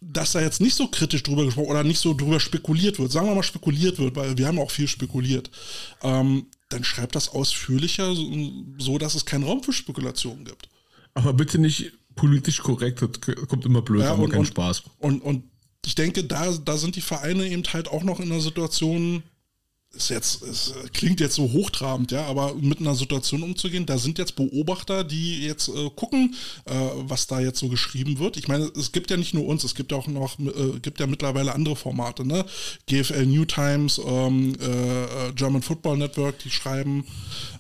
dass da jetzt nicht so kritisch drüber gesprochen oder nicht so drüber spekuliert wird, sagen wir mal spekuliert wird, weil wir haben auch viel spekuliert, ähm, dann schreibt das ausführlicher, so dass es keinen Raum für Spekulationen gibt. Aber bitte nicht politisch korrekt, das kommt immer blöd, ja, aber keinen und, Spaß. Und, und ich denke, da, da sind die Vereine eben halt auch noch in einer Situation, ist jetzt, es klingt jetzt so hochtrabend, ja, aber mit einer Situation umzugehen, da sind jetzt Beobachter, die jetzt äh, gucken, äh, was da jetzt so geschrieben wird. Ich meine, es gibt ja nicht nur uns, es gibt ja auch noch, äh, gibt ja mittlerweile andere Formate, ne? GFL New Times, ähm, äh, German Football Network, die schreiben.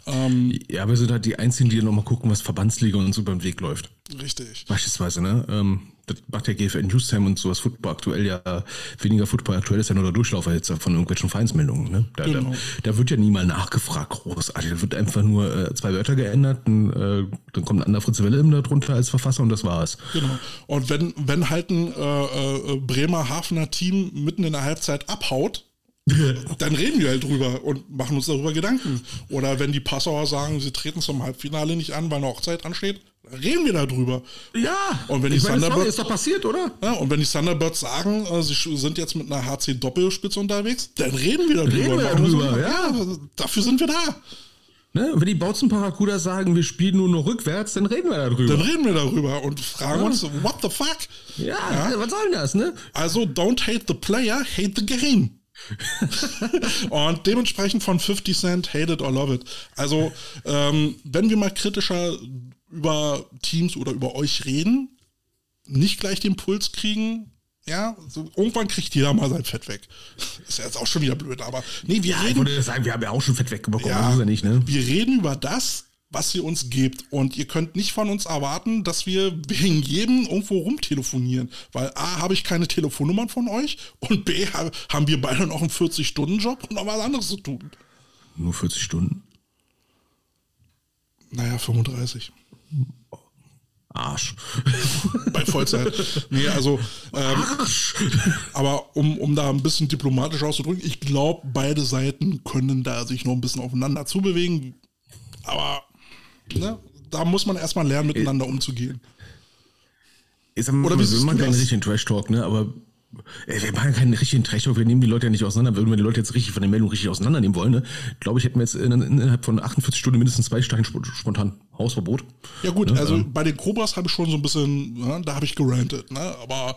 Ähm, ja, wir sind halt die Einzigen, die nochmal gucken, was Verbandsliga uns über den Weg läuft. Richtig. Beispielsweise, ne? Ähm, das macht der GFL Newstime und sowas Football aktuell ja weniger Football aktuell ist ja nur der Durchlaufer jetzt von irgendwelchen Vereinsmeldungen. Ne? Da, genau. da, da, wird ja nie mal nachgefragt, großartig. Da wird einfach nur äh, zwei Wörter geändert, und, äh, dann kommt ein anderer Fritz Welle da drunter als Verfasser und das war's. Genau. Und wenn, wenn halt ein äh, äh Bremer Hafener Team mitten in der Halbzeit abhaut, (laughs) dann reden wir halt drüber und machen uns darüber Gedanken. Oder wenn die Passauer sagen, sie treten zum Halbfinale nicht an, weil eine Hochzeit ansteht, reden wir darüber. Ja, und wenn die Thunderbirds, ist doch passiert, oder? Ja, und wenn die Thunderbirds sagen, äh, sie sind jetzt mit einer HC Doppelspitze unterwegs, dann reden wir darüber. Reden wir darüber, ja. ja. Dafür sind wir da. Ne? Wenn die Bautzen Paracuda sagen, wir spielen nur noch rückwärts, dann reden wir darüber. Dann reden wir darüber und fragen ja. uns, what the fuck? Ja, ja, was soll denn das, ne? Also, don't hate the player, hate the game. (laughs) und dementsprechend von 50 Cent, hate it or love it. Also, ähm, wenn wir mal kritischer über Teams oder über euch reden, nicht gleich den Puls kriegen, ja, so, irgendwann kriegt jeder mal sein Fett weg. Ist ja jetzt auch schon wieder blöd, aber nee, wir ja, reden. Ich würde sagen, wir haben ja auch schon Fett wegbekommen, ja, ja nicht, ne? Wir reden über das, was ihr uns gebt. Und ihr könnt nicht von uns erwarten, dass wir wegen jedem irgendwo rumtelefonieren. Weil A, habe ich keine Telefonnummern von euch und B, haben wir beide noch einen 40-Stunden-Job und noch was anderes zu tun. Nur 40 Stunden? Naja, 35. Arsch. Bei Vollzeit. Nee, also. Ähm. Aber um, um da ein bisschen diplomatisch auszudrücken, ich glaube, beide Seiten können da sich noch ein bisschen aufeinander zubewegen. Aber ne, da muss man erstmal lernen, miteinander umzugehen. Ich sag mal, Oder wie wir machen keinen richtigen Trash-Talk, ne? Aber wir machen keinen richtigen Trash-Talk, wir nehmen die Leute ja nicht auseinander. Wenn wir die Leute jetzt richtig von der Meldung richtig auseinandernehmen wollen, ne? glaube ich, hätten wir jetzt innerhalb von 48 Stunden mindestens zwei Steine spontan Hausverbot. Ja gut, ne? also ähm. bei den Cobras habe ich schon so ein bisschen, ne? da habe ich gerantet, ne? aber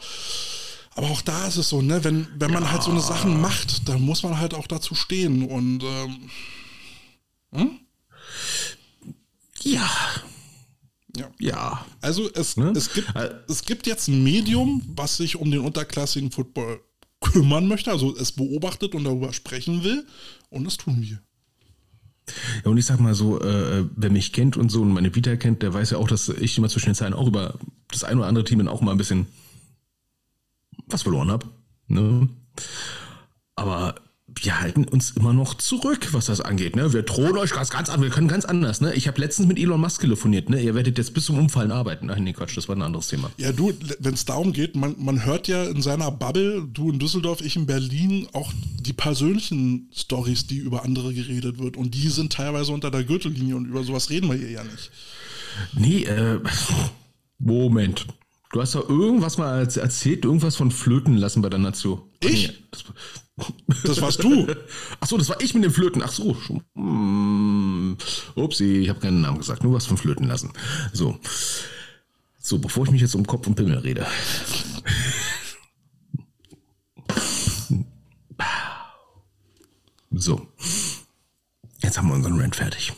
aber auch da ist es so, ne, wenn, wenn man ja. halt so eine Sachen macht, dann muss man halt auch dazu stehen und ähm, hm? Ja. Ja. ja. Also es, ne? es, gibt, es gibt jetzt ein Medium, was sich um den unterklassigen Football kümmern möchte, also es beobachtet und darüber sprechen will. Und das tun wir. Ja, und ich sag mal so, äh, wer mich kennt und so und meine Vita kennt, der weiß ja auch, dass ich immer zwischen den Zeilen auch über das ein oder andere Team dann auch mal ein bisschen was verloren habe. Ne? Aber wir halten uns immer noch zurück, was das angeht. Ne? Wir drohen euch ganz, ganz an, wir können ganz anders. Ne? Ich habe letztens mit Elon Musk telefoniert. Ne? Ihr werdet jetzt bis zum Umfallen arbeiten. Nein, nee, Quatsch, das war ein anderes Thema. Ja, du, wenn es darum geht, man, man hört ja in seiner Bubble, du in Düsseldorf, ich in Berlin, auch die persönlichen Stories, die über andere geredet wird. Und die sind teilweise unter der Gürtellinie und über sowas reden wir hier ja nicht. Nee, äh, Moment. Du hast doch irgendwas mal erzählt, irgendwas von Flöten lassen bei der Nation. Ich? das, das warst du. Ach so, das war ich mit den Flöten. Ach so. Hm, upsi, ich habe keinen Namen gesagt. Nur was von Flöten lassen. So. So, bevor ich mich jetzt um Kopf und Pimmel rede. So. Jetzt haben wir unseren Rant fertig.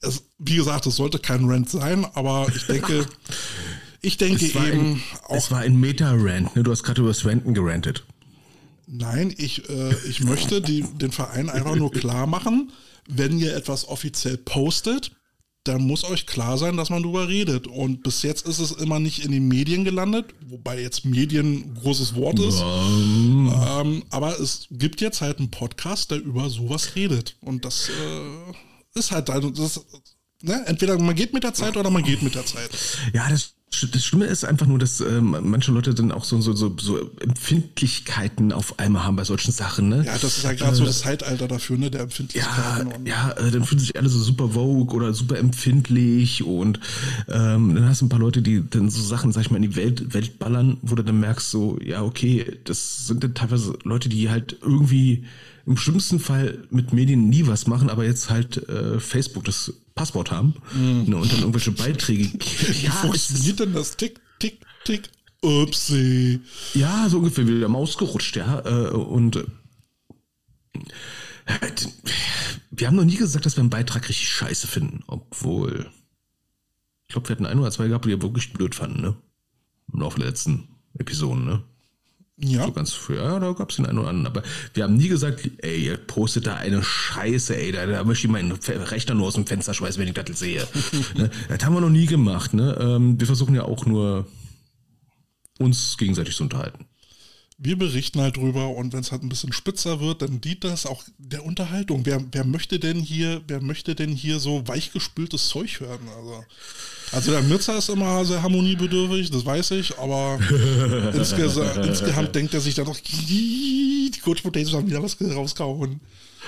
Es, wie gesagt, es sollte kein Rant sein, aber ich denke, (laughs) ich denke es eben ein, auch. Es war ein Meta-Rant, ne? Du hast gerade über das Ranten gerantet. Nein, ich, äh, ich möchte die, den Verein einfach nur klar machen, wenn ihr etwas offiziell postet, dann muss euch klar sein, dass man darüber redet. Und bis jetzt ist es immer nicht in den Medien gelandet, wobei jetzt Medien ein großes Wort ist. Ja. Ähm, aber es gibt jetzt halt einen Podcast, der über sowas redet. Und das äh, ist halt, das, ne? entweder man geht mit der Zeit oder man geht mit der Zeit. Ja, das das Schlimme ist einfach nur, dass ähm, manche Leute dann auch so, so, so, so Empfindlichkeiten auf einmal haben bei solchen Sachen. Ne? Ja, das ist ja gerade äh, so das Zeitalter dafür, ne, der Empfindlichkeiten. Ja, ja äh, dann fühlen sich alle so super vogue oder super empfindlich und ähm, dann hast du ein paar Leute, die dann so Sachen, sag ich mal, in die Welt, Welt ballern, wo du dann merkst, so, ja, okay, das sind dann teilweise Leute, die halt irgendwie im schlimmsten Fall mit Medien nie was machen, aber jetzt halt äh, Facebook das Passwort haben mm. ne, und dann irgendwelche Beiträge. Wie (laughs) ja, funktioniert denn das? Tick, tick, tick. Upsi. Ja, so ungefähr wie der Maus gerutscht, ja. Äh, und äh, wir haben noch nie gesagt, dass wir einen Beitrag richtig scheiße finden, obwohl ich glaube, wir hatten ein oder zwei gehabt, die wir wirklich blöd fanden, ne? Im Laufe der letzten Episoden, ne? Ja. So ganz früh, ja, da gab es den einen oder anderen. Aber wir haben nie gesagt, ey, ihr postet da eine Scheiße, ey, da, da möchte ich meinen Rechner nur aus dem Fenster schmeißen, wenn ich das sehe. (laughs) ne? Das haben wir noch nie gemacht. Ne? Ähm, wir versuchen ja auch nur, uns gegenseitig zu unterhalten wir berichten halt drüber und wenn es halt ein bisschen spitzer wird, dann dient das auch der Unterhaltung. Wer, wer möchte denn hier, wer möchte denn hier so weichgespültes Zeug hören? Also, also der Mützer ist immer sehr harmoniebedürftig, das weiß ich, aber (laughs) insgesamt denkt er sich dann doch, (laughs) die Coach Potatoes haben wieder was rausgehauen.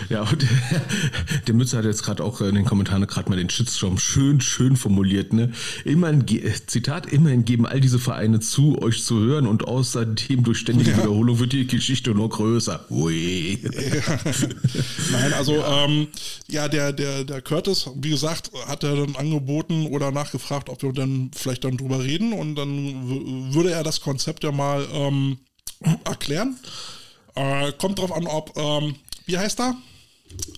Ja, und (laughs) der Mütze hat jetzt gerade auch in den Kommentaren gerade mal den Shitstorm schön, schön formuliert. Ne? Immerhin, Zitat, immerhin geben all diese Vereine zu, euch zu hören und außerdem durch ständige ja. Wiederholung wird die Geschichte nur größer. Ui. Ja. (laughs) Nein, also ja. Ähm, ja, der, der, der Curtis, wie gesagt, hat er dann angeboten oder nachgefragt, ob wir dann vielleicht dann drüber reden und dann würde er das Konzept ja mal ähm, erklären. Äh, kommt drauf an, ob, ähm, wie heißt er?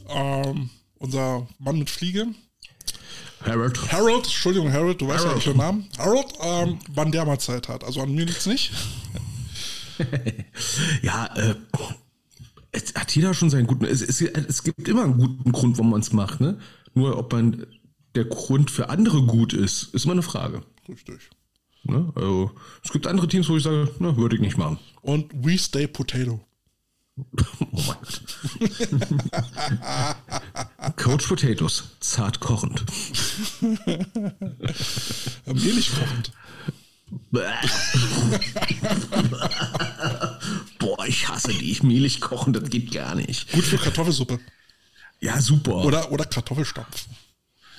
ähm, unser Mann mit Fliege. Harold. Harold, Entschuldigung, Harold, du weißt Harold. ja den Namen. Harold, ähm, wann der mal Zeit hat. Also an mir liegt es nicht. (laughs) ja, äh, es hat jeder schon seinen guten. Es, es, es gibt immer einen guten Grund, warum man es macht, ne? Nur ob man der Grund für andere gut ist, ist immer eine Frage. Richtig. Ne? Also, es gibt andere Teams, wo ich sage, na, würde ich nicht machen. Und we stay potato. Oh mein Gott. Coach Potatoes, zart kochend. (laughs) Mehlig kochend. (laughs) Boah, ich hasse die. Mehlig kochen, das geht gar nicht. Gut für Kartoffelsuppe. Ja, super. Oder, oder Kartoffelstampf.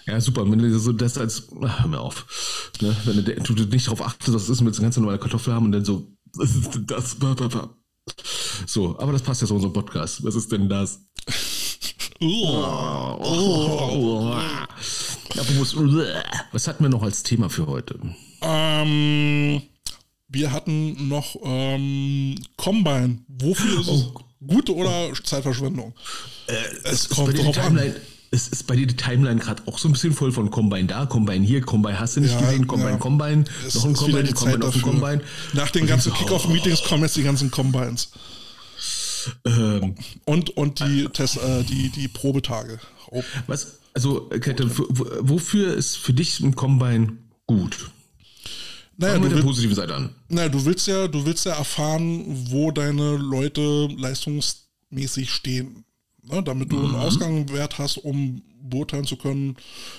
Ja, super. Wenn du so das als, ach, hör mir auf. Ne? Wenn du, du nicht darauf achtest, was ist, jetzt eine ganz normale Kartoffel haben und dann so, (laughs) das ist das, so, aber das passt ja in unserem Podcast. Was ist denn das? was hatten wir noch als Thema für heute? Ähm, wir hatten noch ähm, Combine. Wofür ist es? Oh. Gute oder Zeitverschwendung? Äh, es, es kommt drauf an es ist bei dir die Timeline gerade auch so ein bisschen voll von Combine da, Combine hier, Combine hast du nicht ja, gesehen, Combine, ja. Combine, es noch ein Combine, Combine auf dem Combine. Nach den ganzen so, Kickoff-Meetings oh. kommen jetzt die ganzen Combines. Ähm, und und die, Test, äh, die, die Probetage. Oh. Was, also, Kette, wofür ist für dich ein Combine gut? Naja, du, will, Seite an. naja, du willst ja, du willst ja erfahren, wo deine Leute leistungs mäßig stehen. Ne, damit du einen Ausgangswert hast, um beurteilen zu können,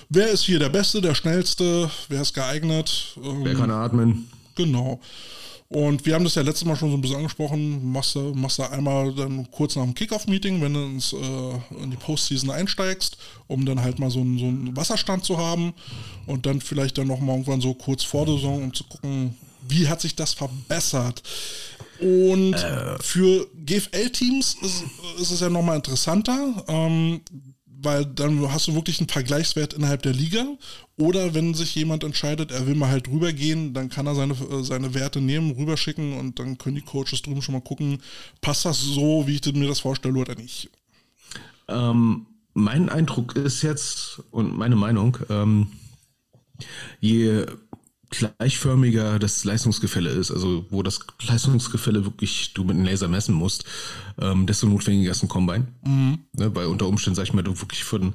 wer ist hier der Beste, der Schnellste, wer ist geeignet. Ähm, wer kann atmen. Genau. Und wir haben das ja letztes Mal schon so ein bisschen angesprochen, machst du, machst du einmal dann kurz nach dem Kickoff-Meeting, wenn du ins, äh, in die Postseason einsteigst, um dann halt mal so einen, so einen Wasserstand zu haben und dann vielleicht dann nochmal irgendwann so kurz vor der Saison, um zu gucken, wie hat sich das verbessert. Und äh. für GFL-Teams ist, ist, es ja nochmal interessanter, ähm, weil dann hast du wirklich einen Vergleichswert innerhalb der Liga. Oder wenn sich jemand entscheidet, er will mal halt rübergehen, dann kann er seine, seine Werte nehmen, rüberschicken und dann können die Coaches drüben schon mal gucken, passt das so, wie ich mir das vorstelle oder nicht. Ähm, mein Eindruck ist jetzt und meine Meinung, ähm, je gleichförmiger das Leistungsgefälle ist, also wo das Leistungsgefälle wirklich du mit einem Laser messen musst, ähm, desto notwendiger ist ein Combine. Mhm. Ne, bei unter Umständen, sag ich mal, du wirklich von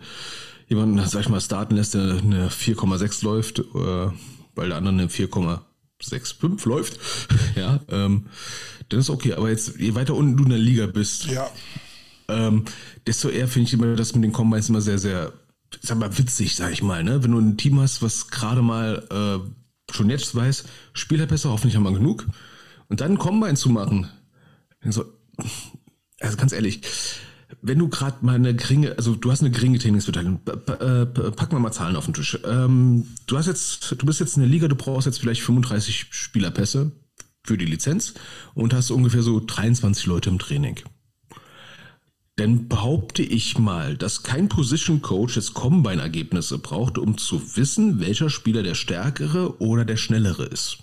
jemanden, sag ich mal, starten lässt, der eine 4,6 läuft, äh, weil der andere eine 4,65 läuft, (laughs) ja, ähm, dann ist okay. Aber jetzt, je weiter unten du in der Liga bist, ja. ähm, desto eher finde ich immer das mit den Combines immer sehr, sehr, sag mal, witzig, sag ich mal, ne? Wenn du ein Team hast, was gerade mal äh, schon jetzt weiß, Spieler besser, hoffentlich haben wir genug. Und dann Combine zu machen. So, also ganz ehrlich, wenn du gerade mal eine geringe, also du hast eine geringe Trainingsbeteiligung, äh, pack mal mal Zahlen auf den Tisch. Ähm, du hast jetzt, du bist jetzt in der Liga, du brauchst jetzt vielleicht 35 Spielerpässe für die Lizenz und hast ungefähr so 23 Leute im Training. Dann behaupte ich mal, dass kein Position Coach jetzt Combine-Ergebnisse braucht, um zu wissen, welcher Spieler der stärkere oder der schnellere ist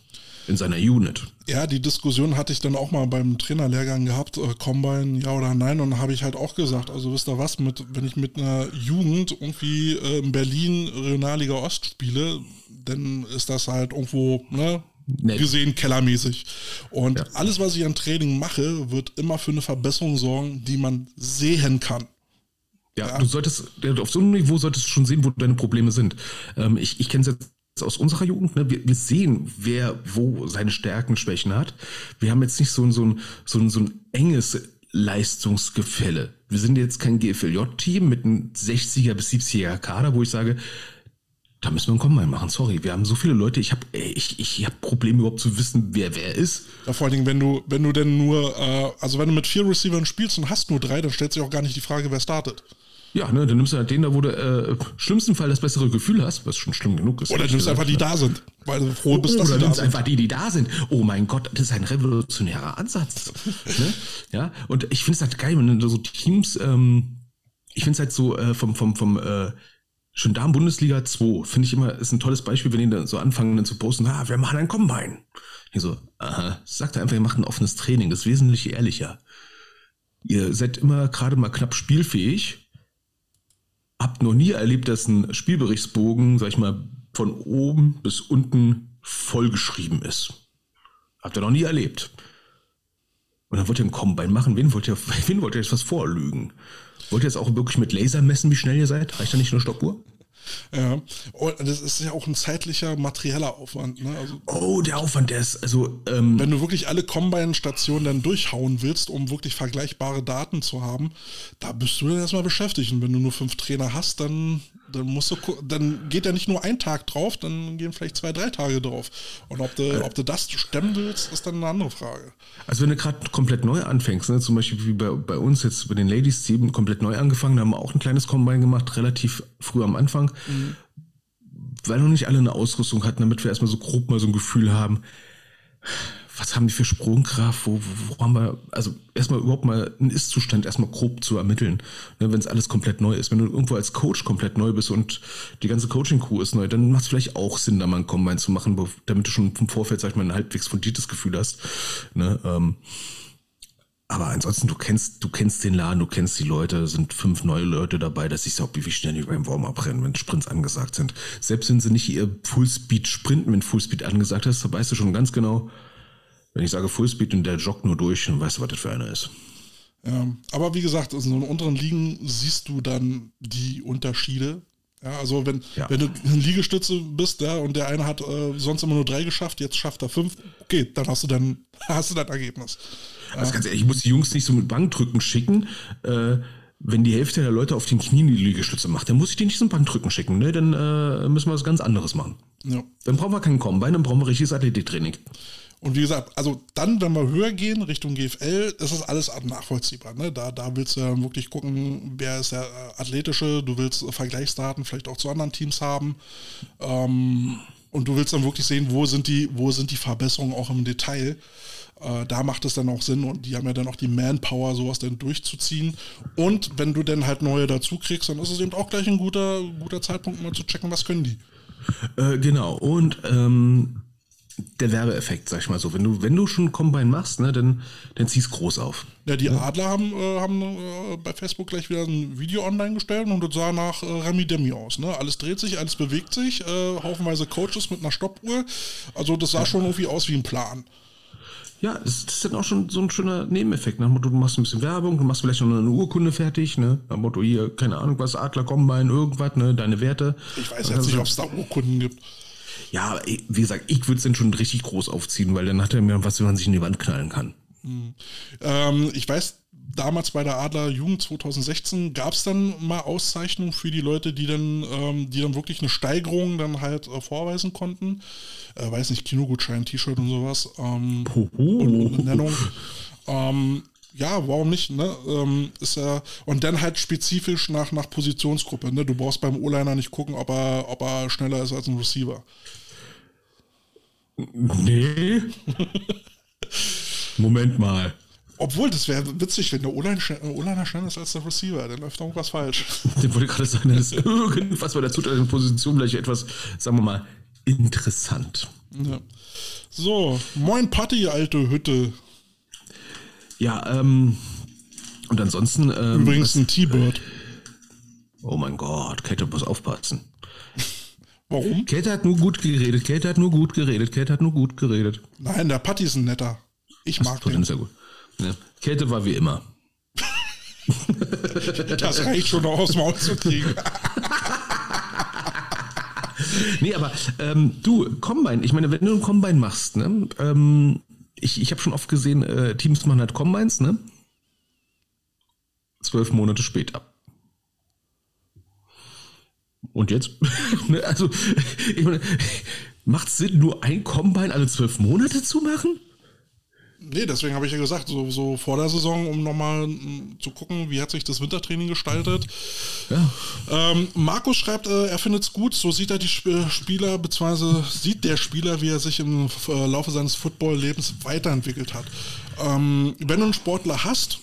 in seiner Unit. Ja, die Diskussion hatte ich dann auch mal beim Trainerlehrgang gehabt, äh, Combine ja oder nein, und habe ich halt auch gesagt, also wisst ihr was, mit, wenn ich mit einer Jugend irgendwie äh, in Berlin Regionalliga Ost spiele, dann ist das halt irgendwo, ne, nee. gesehen kellermäßig. Und ja. alles, was ich an Training mache, wird immer für eine Verbesserung sorgen, die man sehen kann. Ja, ja. du solltest, auf so einem Niveau solltest du schon sehen, wo deine Probleme sind. Ähm, ich ich kenne es jetzt aus unserer Jugend, ne? wir, wir sehen, wer wo seine Stärken, Schwächen hat. Wir haben jetzt nicht so ein, so ein, so ein, so ein enges Leistungsgefälle. Wir sind jetzt kein GFLJ-Team mit einem 60er bis 70er Kader, wo ich sage, da müssen wir einen Combine machen. Sorry, wir haben so viele Leute. Ich habe ich, ich hab Probleme überhaupt zu wissen, wer wer ist. Ja, vor allen Dingen, wenn du, wenn du denn nur, äh, also wenn du mit vier Receivern spielst und hast nur drei, dann stellt sich auch gar nicht die Frage, wer startet. Ja, ne, dann nimmst du halt den da, wo du äh, schlimmsten Fall das bessere Gefühl hast, was schon schlimm genug ist. Oder nimmst einfach die da sind, weil du froh bist, oh, dass oder nimmst einfach die, die da sind. Oh mein Gott, das ist ein revolutionärer Ansatz. ne? Ja, und ich finde es halt geil, wenn du so Teams, ähm, ich finde es halt so äh, vom, vom, vom äh, schon da in Bundesliga 2 finde ich immer, ist ein tolles Beispiel, wenn die dann so anfangen dann zu posten, ah, wir machen ein Combine. Ich so, aha, sagt einfach, ihr macht ein offenes Training, das ist wesentlich ehrlicher. Ihr seid immer gerade mal knapp spielfähig, habt noch nie erlebt, dass ein Spielberichtsbogen, sag ich mal, von oben bis unten vollgeschrieben ist. Habt ihr noch nie erlebt. Und dann wollt ihr ein Combine machen, wen wollt ihr, (laughs) wen wollt ihr jetzt was vorlügen? Wollt ihr jetzt auch wirklich mit Laser messen, wie schnell ihr seid? Reicht da nicht nur Stoppuhr? Ja, und das ist ja auch ein zeitlicher, materieller Aufwand. Ne? Also, oh, der Aufwand, der ist, also. Ähm, wenn du wirklich alle Combine-Stationen dann durchhauen willst, um wirklich vergleichbare Daten zu haben, da bist du dann erstmal beschäftigt. Und wenn du nur fünf Trainer hast, dann dann musst du, dann geht ja nicht nur ein Tag drauf, dann gehen vielleicht zwei, drei Tage drauf. Und ob du, ob du das stemmen willst, ist dann eine andere Frage. Also wenn du gerade komplett neu anfängst, ne, zum Beispiel wie bei, bei uns jetzt bei den Ladies-Team komplett neu angefangen, da haben wir auch ein kleines Combine gemacht, relativ früh am Anfang, mhm. weil noch nicht alle eine Ausrüstung hatten, damit wir erstmal so grob mal so ein Gefühl haben, was haben die für Sprungkraft, wo, wo, wo haben wir, also erstmal überhaupt mal einen Ist-Zustand erstmal grob zu ermitteln, ne, wenn es alles komplett neu ist. Wenn du irgendwo als Coach komplett neu bist und die ganze Coaching-Crew ist neu, dann macht es vielleicht auch Sinn, da mal einen Combine zu machen, damit du schon vom Vorfeld, sag ich mal, ein halbwegs fundiertes Gefühl hast. Ne, ähm, aber ansonsten, du kennst, du kennst den Laden, du kennst die Leute, sind fünf neue Leute dabei, dass ich auch wie schnell die beim Warm-Up rennen, wenn Sprints angesagt sind. Selbst wenn sie nicht ihr Fullspeed sprinten, wenn Fullspeed angesagt ist, da weißt du schon ganz genau, wenn ich sage Fullspeed und der joggt nur durch, dann weißt du, was das für einer ist. Ja, aber wie gesagt, in so unteren Ligen siehst du dann die Unterschiede. Ja, also wenn, ja. wenn du eine Liegestütze bist, ja, und der eine hat äh, sonst immer nur drei geschafft, jetzt schafft er fünf, okay, dann hast du dann (laughs) hast du dein Ergebnis. Also ganz ehrlich, ich muss die Jungs nicht so mit Bankdrücken schicken. Äh, wenn die Hälfte der Leute auf den Knien die Liegestütze macht, dann muss ich die nicht zum Bankdrücken schicken. Ne? Dann äh, müssen wir was ganz anderes machen. Ja. Dann brauchen wir keinen Combine, dann brauchen wir richtiges Athletiktraining. Und wie gesagt, also dann, wenn wir höher gehen, Richtung GFL, ist das alles nachvollziehbar. Ne? Da, da willst du wirklich gucken, wer ist der äh, Athletische, du willst Vergleichsdaten vielleicht auch zu anderen Teams haben. Ähm, und du willst dann wirklich sehen, wo sind die, wo sind die Verbesserungen auch im Detail. Äh, da macht es dann auch Sinn und die haben ja dann auch die Manpower, sowas dann durchzuziehen. Und wenn du dann halt neue dazu kriegst, dann ist es eben auch gleich ein guter, guter Zeitpunkt, mal zu checken, was können die. Äh, genau, und ähm, der Werbeeffekt, sag ich mal so. Wenn du, wenn du schon Combine machst, ne, dann, dann zieh's groß auf. Ja, die Adler haben, äh, haben äh, bei Facebook gleich wieder ein Video online gestellt und das sah nach äh, Remi Demi aus. Ne? Alles dreht sich, alles bewegt sich, äh, haufenweise Coaches mit einer Stoppuhr. Also das sah schon irgendwie aus wie ein Plan. Ja, das, das ist dann auch schon so ein schöner Nebeneffekt. Nach dem Motto, du machst ein bisschen Werbung, du machst vielleicht noch eine Urkunde fertig, ne? Nach dem Motto, hier, keine Ahnung was, Adler Combine, irgendwas, ne? Deine Werte. Ich weiß jetzt nicht, ob es da Urkunden gibt. Ja, wie gesagt, ich würde es dann schon richtig groß aufziehen, weil dann hat er mir was, wenn man sich in die Wand knallen kann. Ähm, ich weiß, damals bei der Adler Jugend 2016 gab es dann mal Auszeichnungen für die Leute, die dann, ähm, die dann wirklich eine Steigerung dann halt äh, vorweisen konnten. Äh, weiß nicht, Kinogutschein, T-Shirt und sowas. Ähm, und eine Nennung. Ähm, ja, warum nicht, ne? Ähm, ist ja, und dann halt spezifisch nach, nach Positionsgruppe, ne? Du brauchst beim O-Liner nicht gucken, ob er, ob er schneller ist als ein Receiver. Nee. Moment mal. Obwohl, das wäre witzig, wenn der O-Liner schn- O-Liner schneller ist als der Receiver, dann läuft irgendwas falsch. (laughs) Ich wollte gerade sagen, dass irgendwas bei der zuteiligenden Position vielleicht etwas, sagen wir mal, interessant. Ja. So, moin Patti, alte Hütte. Ja, ähm, und ansonsten, ähm, Übrigens ein T-Bird. oh mein Gott, Käthe muss aufpassen. (laughs) Warum? Käthe hat nur gut geredet, Käthe hat nur gut geredet, Käthe hat nur gut geredet. Nein, der Patti ist ein netter. Ich mag den. ja gut. Ja. Käthe war wie immer. (laughs) Das reicht schon noch aus dem Maul zu kriegen. (laughs) Nee, aber ähm, du, Combine, ich meine, wenn du ein Combine machst, ne, ähm, ich, ich habe schon oft gesehen, äh, Teams machen halt Combines, ne? Zwölf Monate später. Und jetzt? (laughs) Ne, also, ich meine, macht Sinn, nur ein Combine alle zwölf Monate zu machen? Nee, deswegen habe ich ja gesagt, so, so vor der Saison, um nochmal mm, zu gucken, wie hat sich das Wintertraining gestaltet. Ja. Ähm, Markus schreibt, äh, er findet es gut, so sieht er die Sp Spieler, beziehungsweise sieht der Spieler, wie er sich im äh, Laufe seines Football-Lebens weiterentwickelt hat. Ähm, wenn du einen Sportler hast,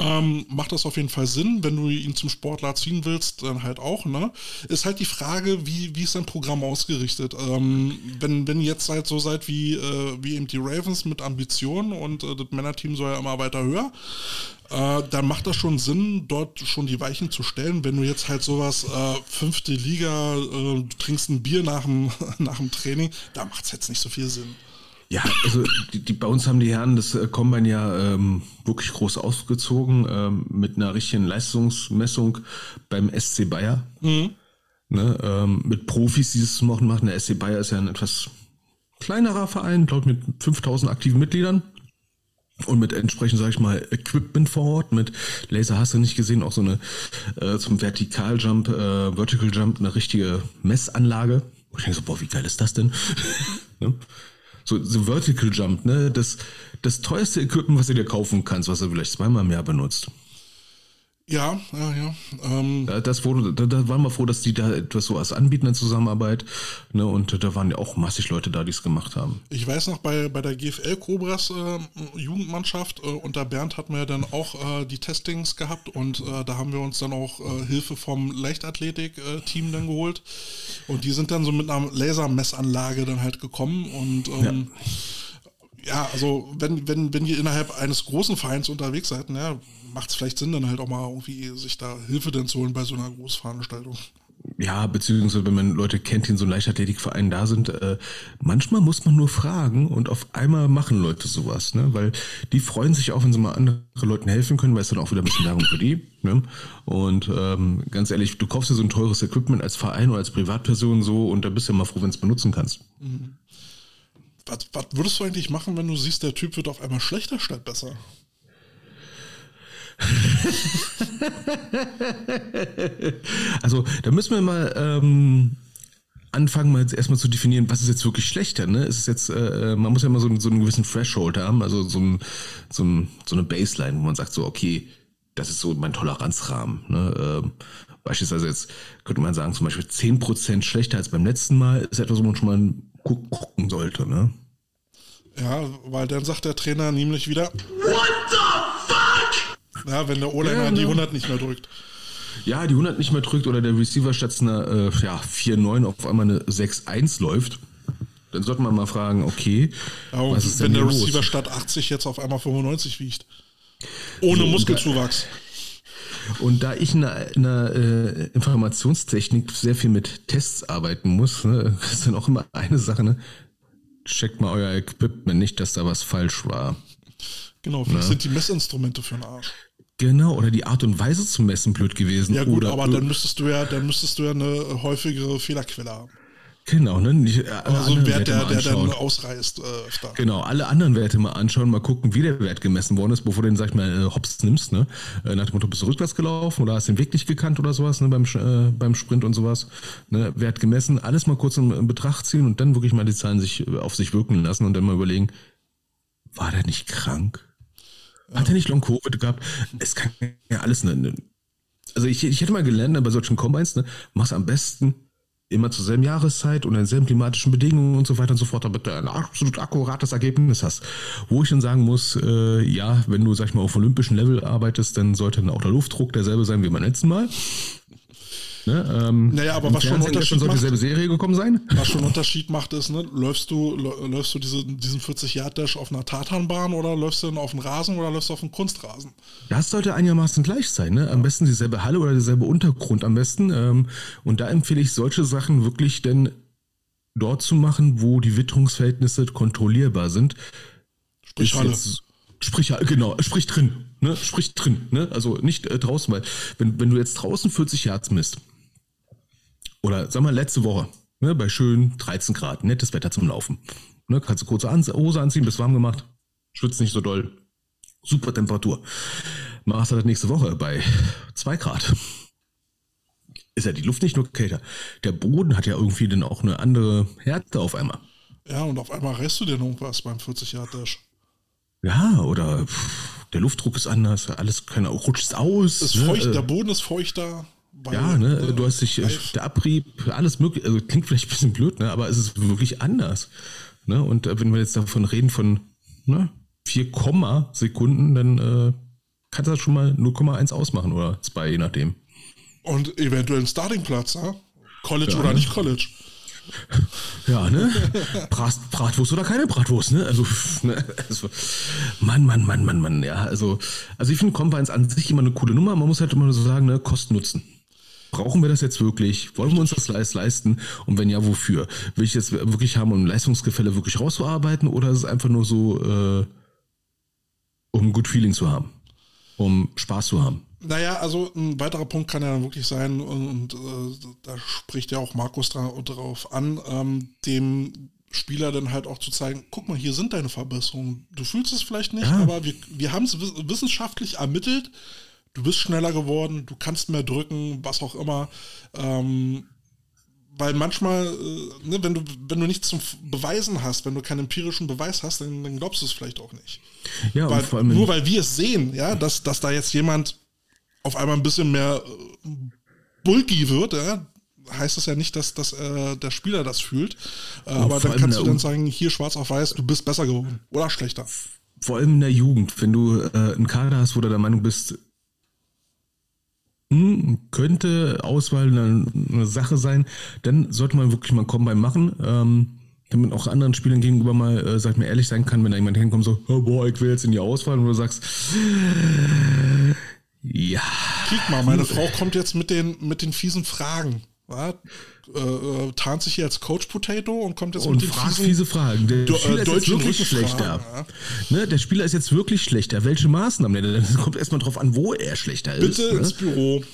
ähm, macht das auf jeden Fall Sinn. Wenn du ihn zum Sportler ziehen willst, dann halt auch. Ne? Ist halt die Frage, wie, wie ist dein Programm ausgerichtet? Ähm, wenn, wenn ihr jetzt halt so seid wie, äh, wie eben die Ravens mit Ambitionen und äh, das Männerteam soll ja immer weiter höher, äh, dann macht das schon Sinn, dort schon die Weichen zu stellen. Wenn du jetzt halt sowas, äh, fünfte Liga, äh, du trinkst ein Bier nach dem, (laughs) nach dem Training, da macht es jetzt nicht so viel Sinn. Ja, also die, die, bei uns haben die Herren das äh, Combine ja ähm, wirklich groß aufgezogen ähm, mit einer richtigen Leistungsmessung beim SC Bayer. Ne, ähm, mit Profis, die das machen, machen. Der SC Bayer ist ja ein etwas kleinerer Verein, glaube mit 5000 aktiven Mitgliedern. Und mit entsprechend, sage ich mal, Equipment vor Ort, mit Laser hast du nicht gesehen, auch so eine äh, zum Vertikaljump, äh, Vertical Jump, eine richtige Messanlage. Und ich denke so, boah, wie geil ist das denn? (laughs) ne? So, so Vertical Jump, ne? Das, das teuerste Equipment, was du dir kaufen kannst, was du vielleicht zweimal im Jahr benutzt. Ja, ja, ja. Ähm, Da- Das wurde, da, da waren wir froh, dass die da etwas so als anbieten in Zusammenarbeit. Ne? Und da waren ja auch massig Leute da, die es gemacht haben. Ich weiß noch, bei, bei der GFL Cobras äh, Jugendmannschaft äh, unter Bernd hatten wir ja dann auch äh, die Testings gehabt und äh, da haben wir uns dann auch äh, Hilfe vom Leichtathletik-Team dann geholt. Und die sind dann so mit einer Lasermessanlage dann halt gekommen und ähm, ja. also wenn, wenn, wenn ihr innerhalb eines großen Vereins unterwegs seid, ne, macht es vielleicht Sinn, dann halt auch mal irgendwie sich da Hilfe dann zu holen bei so einer Großveranstaltung. Ja, beziehungsweise wenn man Leute kennt, die in so einem Leichtathletikverein da sind, äh, manchmal muss man nur fragen und auf einmal machen Leute sowas, ne? Weil die freuen sich auch, wenn sie mal anderen Leuten helfen können, weil es dann auch wieder ein bisschen Werbung für die. Ne? Und ähm, ganz ehrlich, du kaufst dir so ein teures Equipment als Verein oder als Privatperson so und da bist du ja mal froh, wenn du es benutzen kannst. was, was würdest du eigentlich machen, wenn du siehst, der Typ wird auf einmal schlechter statt besser? (laughs) also, da müssen wir mal ähm, anfangen, mal jetzt erstmal zu definieren, was ist jetzt wirklich schlechter. Ne? Ist es jetzt, äh, man muss ja immer so, so einen gewissen Threshold haben, also so, ein, so, ein, so eine Baseline, wo man sagt, so, okay, das ist so mein Toleranzrahmen. Ne? Ähm, beispielsweise jetzt könnte man sagen, zum Beispiel 10% schlechter als beim letzten Mal ist etwas, wo man schon mal gucken sollte. Ne? Ja, weil dann sagt der Trainer nämlich wieder, What the? Ja, wenn der O-Liner ja, die 100 nicht mehr drückt. Ja, die 100 nicht mehr drückt oder der Receiver statt einer äh, ja, 4-9 auf einmal eine 6-1 läuft, dann sollte man mal fragen, okay, ja, was ist wenn denn der Receiver los? statt 80 jetzt auf einmal 95 wiegt. Ohne so, Muskelzuwachs. Und da ich in der, in der äh, Informationstechnik sehr viel mit Tests arbeiten muss, ne, ist dann auch immer eine Sache, ne? Checkt mal euer Equipment nicht, dass da was falsch war. Genau, vielleicht ne? sind die Messinstrumente für den Arsch. Genau, oder die Art und Weise zu messen blöd gewesen. Ja gut, oder aber dann müsstest du ja, dann müsstest du ja eine häufigere Fehlerquelle haben. Genau, ne? Nicht, äh, also ein Wert, der, der dann ausreißt äh. Genau, alle anderen Werte mal anschauen, mal gucken, wie der Wert gemessen worden ist, bevor du den, sag ich mal, äh, hops nimmst, ne? Äh, nach dem Motto, bist du rückwärts gelaufen oder hast den Weg nicht gekannt oder sowas, ne? Beim, äh, beim Sprint und sowas. Ne? Wert gemessen, alles mal kurz in, in Betracht ziehen und dann wirklich mal die Zahlen sich auf sich wirken lassen und dann mal überlegen, war der nicht krank? Hat er nicht Long Covid gehabt? Es kann ja alles ne, ne. Also ich, ich hätte mal gelernt, ne, bei solchen Combines, ne, mach's am besten immer zur selben Jahreszeit und in selben klimatischen Bedingungen und so weiter und so fort, damit du ein absolut akkurates Ergebnis hast. Wo ich dann sagen muss, äh, ja, wenn du, sag ich mal, auf olympischem Level arbeitest, dann sollte dann auch der Luftdruck derselbe sein wie beim letzten Mal. Ne, ähm, naja, aber was schon Unterschied macht, dieselbe Serie gekommen sein. Was schon Unterschied macht, ist, ne, läufst du, läufst du diese, diesen 40-Yard-Dash auf einer Tatanbahn oder läufst du auf dem Rasen oder läufst du auf dem Kunstrasen? Das sollte einigermaßen gleich sein, ne? Am besten dieselbe Halle oder dieselbe Untergrund am besten. Ähm, und da empfehle ich solche Sachen wirklich denn dort zu machen, wo die Witterungsverhältnisse kontrollierbar sind. Sprich Halle. Jetzt, sprich, genau, sprich drin, ne? Sprich drin, ne? Also nicht äh, draußen, weil wenn, wenn du jetzt draußen 40 Yards misst, oder sag mal letzte Woche, ne, bei schön 13 Grad, nettes Wetter zum Laufen. Ne, kannst du kurze Hose anziehen, bist warm gemacht, schwitzt nicht so doll. Super Temperatur. Machst du das nächste Woche bei 2 Grad. Ist ja die Luft nicht nur kälter. Der Boden hat ja irgendwie dann auch eine andere Härte auf einmal. Ja, und auf einmal reißt du dir irgendwas beim 40 Grad Dash. Ja, oder pff, der Luftdruck ist anders, alles keine, rutscht aus. Ist ne? feucht, der Boden ist feuchter ja, ne, du hast dich, live. der Abrieb, alles mögliche, also klingt vielleicht ein bisschen blöd, ne, aber es ist wirklich anders. Ne? Und äh, wenn wir jetzt davon reden von ne, 4, Sekunden, dann äh, kannst du das schon mal 0,1 ausmachen oder 2, je nachdem. Und eventuell ein Startingplatz, ja? College ja. oder nicht College. (laughs) Ja, ne? Brat, Bratwurst oder keine Bratwurst, ne? Also, ne? also, Mann, Mann, Mann, Mann, Mann, ja. Also, also ich finde Combines an sich immer eine coole Nummer. Man muss halt immer so sagen, ne? Kosten-Nutzen. Brauchen wir das jetzt wirklich? Wollen wir uns das leisten? Und wenn ja, wofür? Will ich das wirklich haben, um Leistungsgefälle wirklich rauszuarbeiten? Oder ist es einfach nur so, äh, um ein Good Feeling zu haben? Um Spaß zu haben? Naja, also ein weiterer Punkt kann ja dann wirklich sein, und, und äh, da spricht ja auch Markus darauf an, ähm, dem Spieler dann halt auch zu zeigen, guck mal, hier sind deine Verbesserungen. Du fühlst es vielleicht nicht, ja. aber wir, wir haben es wissenschaftlich ermittelt du bist schneller geworden, du kannst mehr drücken, was auch immer. Ähm, weil manchmal, äh, ne, wenn du wenn du nichts zum Beweisen hast, wenn du keinen empirischen Beweis hast, dann, dann glaubst du es vielleicht auch nicht. Ja, weil, vor allem nur weil wir es sehen, ja, dass, dass da jetzt jemand auf einmal ein bisschen mehr äh, bulky wird, ja, heißt das ja nicht, dass, dass äh, der Spieler das fühlt. Äh, aber dann kannst du dann sagen, hier schwarz auf weiß, du bist besser geworden oder schlechter. Vor allem in der Jugend, wenn du äh, einen Kader hast, wo du der Meinung bist, könnte Auswahl eine, eine, Sache sein, dann sollte man wirklich mal Combine machen, ähm, damit auch anderen Spielern gegenüber mal, äh, sag ich mal, ehrlich sein kann, wenn da jemand hinkommt, so, oh, boah, ich will jetzt in die Auswahl und du sagst, ja. Kick mal, meine Frau kommt jetzt mit den, mit den fiesen Fragen. Ja, äh, äh, tarnt sich hier als Coach Potato und kommt jetzt und mit den fragt fiese Fragen. Der Do Spieler ist jetzt wirklich schlechter. Ja. Ne, der Spieler ist jetzt wirklich schlechter. Welche Maßnahmen? Das kommt erstmal drauf an, wo er schlechter Bitte ist. Bitte ins ne? Büro.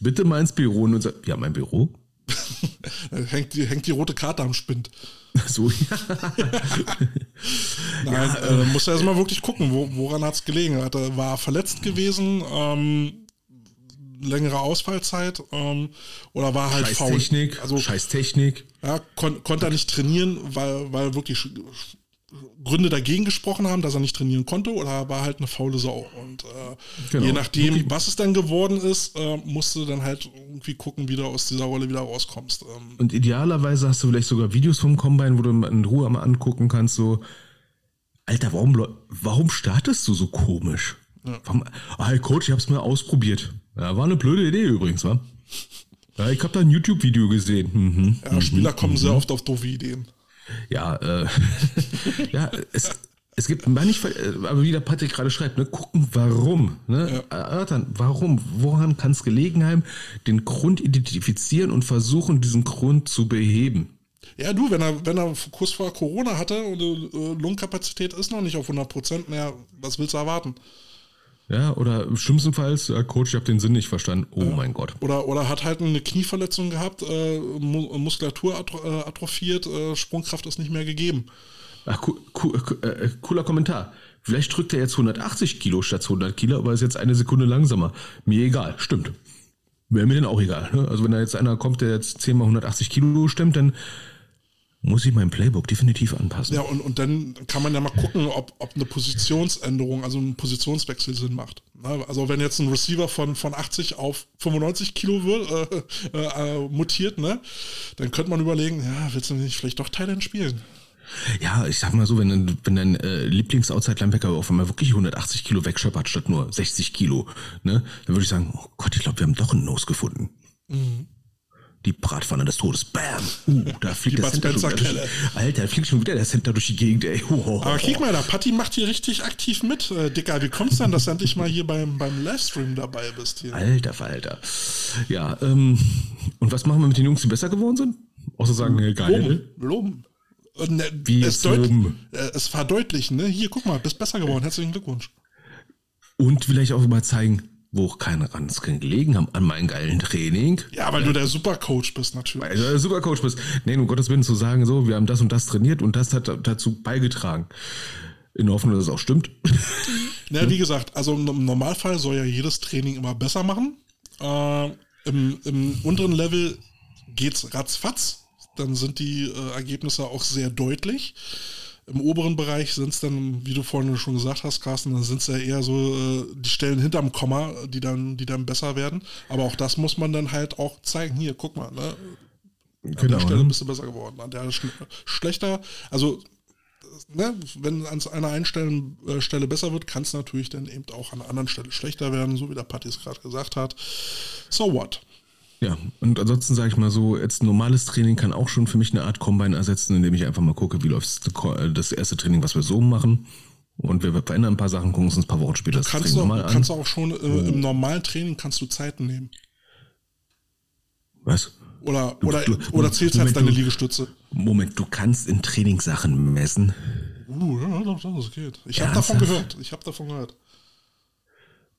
Bitte mal ins Büro und sagt, ja, mein Büro. (laughs) hängt, die, hängt die rote Karte am Spind. So, ja. (laughs) Nein, ja, äh, muss ja erstmal wirklich gucken, wo, woran hat es gelegen. Hat er, war verletzt gewesen, ähm, längere Ausfallzeit ähm, oder war halt Scheiß faul. Technik, also, Scheiß Technik. Ja, kon konnte er nicht trainieren, weil, weil wirklich Gründe dagegen gesprochen haben, dass er nicht trainieren konnte oder war halt eine faule Sau. Und äh, genau. je nachdem, was es dann geworden ist, äh, musst du dann halt irgendwie gucken, wie du aus dieser Rolle wieder rauskommst. Ähm. Und idealerweise hast du vielleicht sogar Videos vom Combine, wo du in Ruhe mal angucken kannst, so, Alter, warum, warum startest du so komisch? Ja. Warum, oh, hey Coach, ich hab's mal ausprobiert. Ja, war eine blöde Idee übrigens, wa? Ja, ich habe da ein YouTube-Video gesehen. Mhm. Ja, Spieler mhm. kommen sehr mhm. oft auf doofe Ideen. Ja, äh, (laughs) ja, es, es gibt manchmal, aber wie der Patrick gerade schreibt, ne, gucken, warum, ne, ja. erörtern, warum, woran kann es gelegen haben, den Grund identifizieren und versuchen, diesen Grund zu beheben. Ja, du, wenn er, wenn er kurz vor Corona hatte und die äh, Lungenkapazität ist noch nicht auf 100 Prozent, naja, was willst du erwarten? Ja, oder schlimmstenfalls, äh, Coach, ich habe den Sinn nicht verstanden. Oh ja. mein Gott. Oder, oder hat halt eine Knieverletzung gehabt, äh, Muskulatur äh, atrophiert, äh, Sprungkraft ist nicht mehr gegeben. Ach, co co äh, cooler Kommentar. Vielleicht drückt er jetzt 180 Kilo statt 100 Kilo, aber ist jetzt eine Sekunde langsamer. Mir egal, stimmt. Wäre mir denn auch egal. Ne? Also wenn da jetzt einer kommt, der jetzt 10 mal 180 Kilo stemmt, dann muss ich mein Playbook definitiv anpassen. Ja, und, und dann kann man ja mal gucken, ob, ob eine Positionsänderung, also ein Positionswechsel Sinn macht. Also wenn jetzt ein Receiver von, von 80 auf 95 Kilo wird, äh, äh, mutiert, ne, dann könnte man überlegen, ja, willst du nicht vielleicht doch Thailand spielen? Ja, ich sag mal so, wenn, wenn dein äh, Lieblings-Outside-Linebacker auf einmal wirklich 180 Kilo wegscheppert statt nur 60 Kilo, ne, dann würde ich sagen, oh Gott, ich glaube, wir haben doch einen Nose gefunden. Mhm die Bratpfanne des Todes. Bam! Uh, da fliegt der Center schon wieder Alter, da fliegt schon wieder der Center durch die Gegend, ey. Oh, Aber kick mal, der Patti macht hier richtig aktiv mit. Äh, Dicker, wie kommt's dann, dass du endlich mal hier beim, beim Livestream dabei bist? Hier? Alter Falter. Ja, ähm, und was machen wir mit den Jungs, die besser geworden sind? Außer sagen, hey, geil. Loben, loben. Ne, wie es, loben? Äh, es verdeutlichen, ne? Hier, guck mal, bist besser geworden. Herzlichen Glückwunsch. Und vielleicht auch mal zeigen, wo auch keine Ransken gelegen haben an meinem geilen Training. Ja, weil ja. du der Supercoach bist, natürlich. Weil du der Supercoach bist. Nee, um Gottes Willen zu sagen, so, wir haben das und das trainiert und das hat dazu beigetragen. In der Hoffnung, dass es auch stimmt. (laughs) Ja, wie gesagt, also im Normalfall soll ja jedes Training immer besser machen. Äh, im, Im unteren Level geht's ratzfatz. Dann sind die äh, Ergebnisse auch sehr deutlich. Im oberen Bereich sind es dann, wie du vorhin schon gesagt hast, Carsten, dann sind es ja eher so äh, die Stellen hinterm Komma, die dann, die dann besser werden. Aber auch das muss man dann halt auch zeigen. Hier, guck mal, ne? An genau, der Stelle ne? bist du besser geworden, an der sch schlechter. Also, ne, wenn an einer einen Stelle, äh, Stelle besser wird, kann es natürlich dann eben auch an einer anderen Stelle schlechter werden, so wie der Patti es gerade gesagt hat. So what? Ja, und ansonsten sage ich mal so, jetzt normales Training kann auch schon für mich eine Art Combine ersetzen, indem ich einfach mal gucke, wie läuft das erste Training, was wir so machen. Und wir verändern ein paar Sachen, gucken uns ein paar Wochen später das kannst Training du, nochmal an. Kannst du auch schon äh, im normalen Training kannst du Zeiten nehmen. Was? Oder, du, oder, du, oder zählst halt deine Liegestütze? Moment, du kannst in Trainingssachen messen. Uh, ja, das geht. Ich habe davon gehört. Ich habe davon gehört.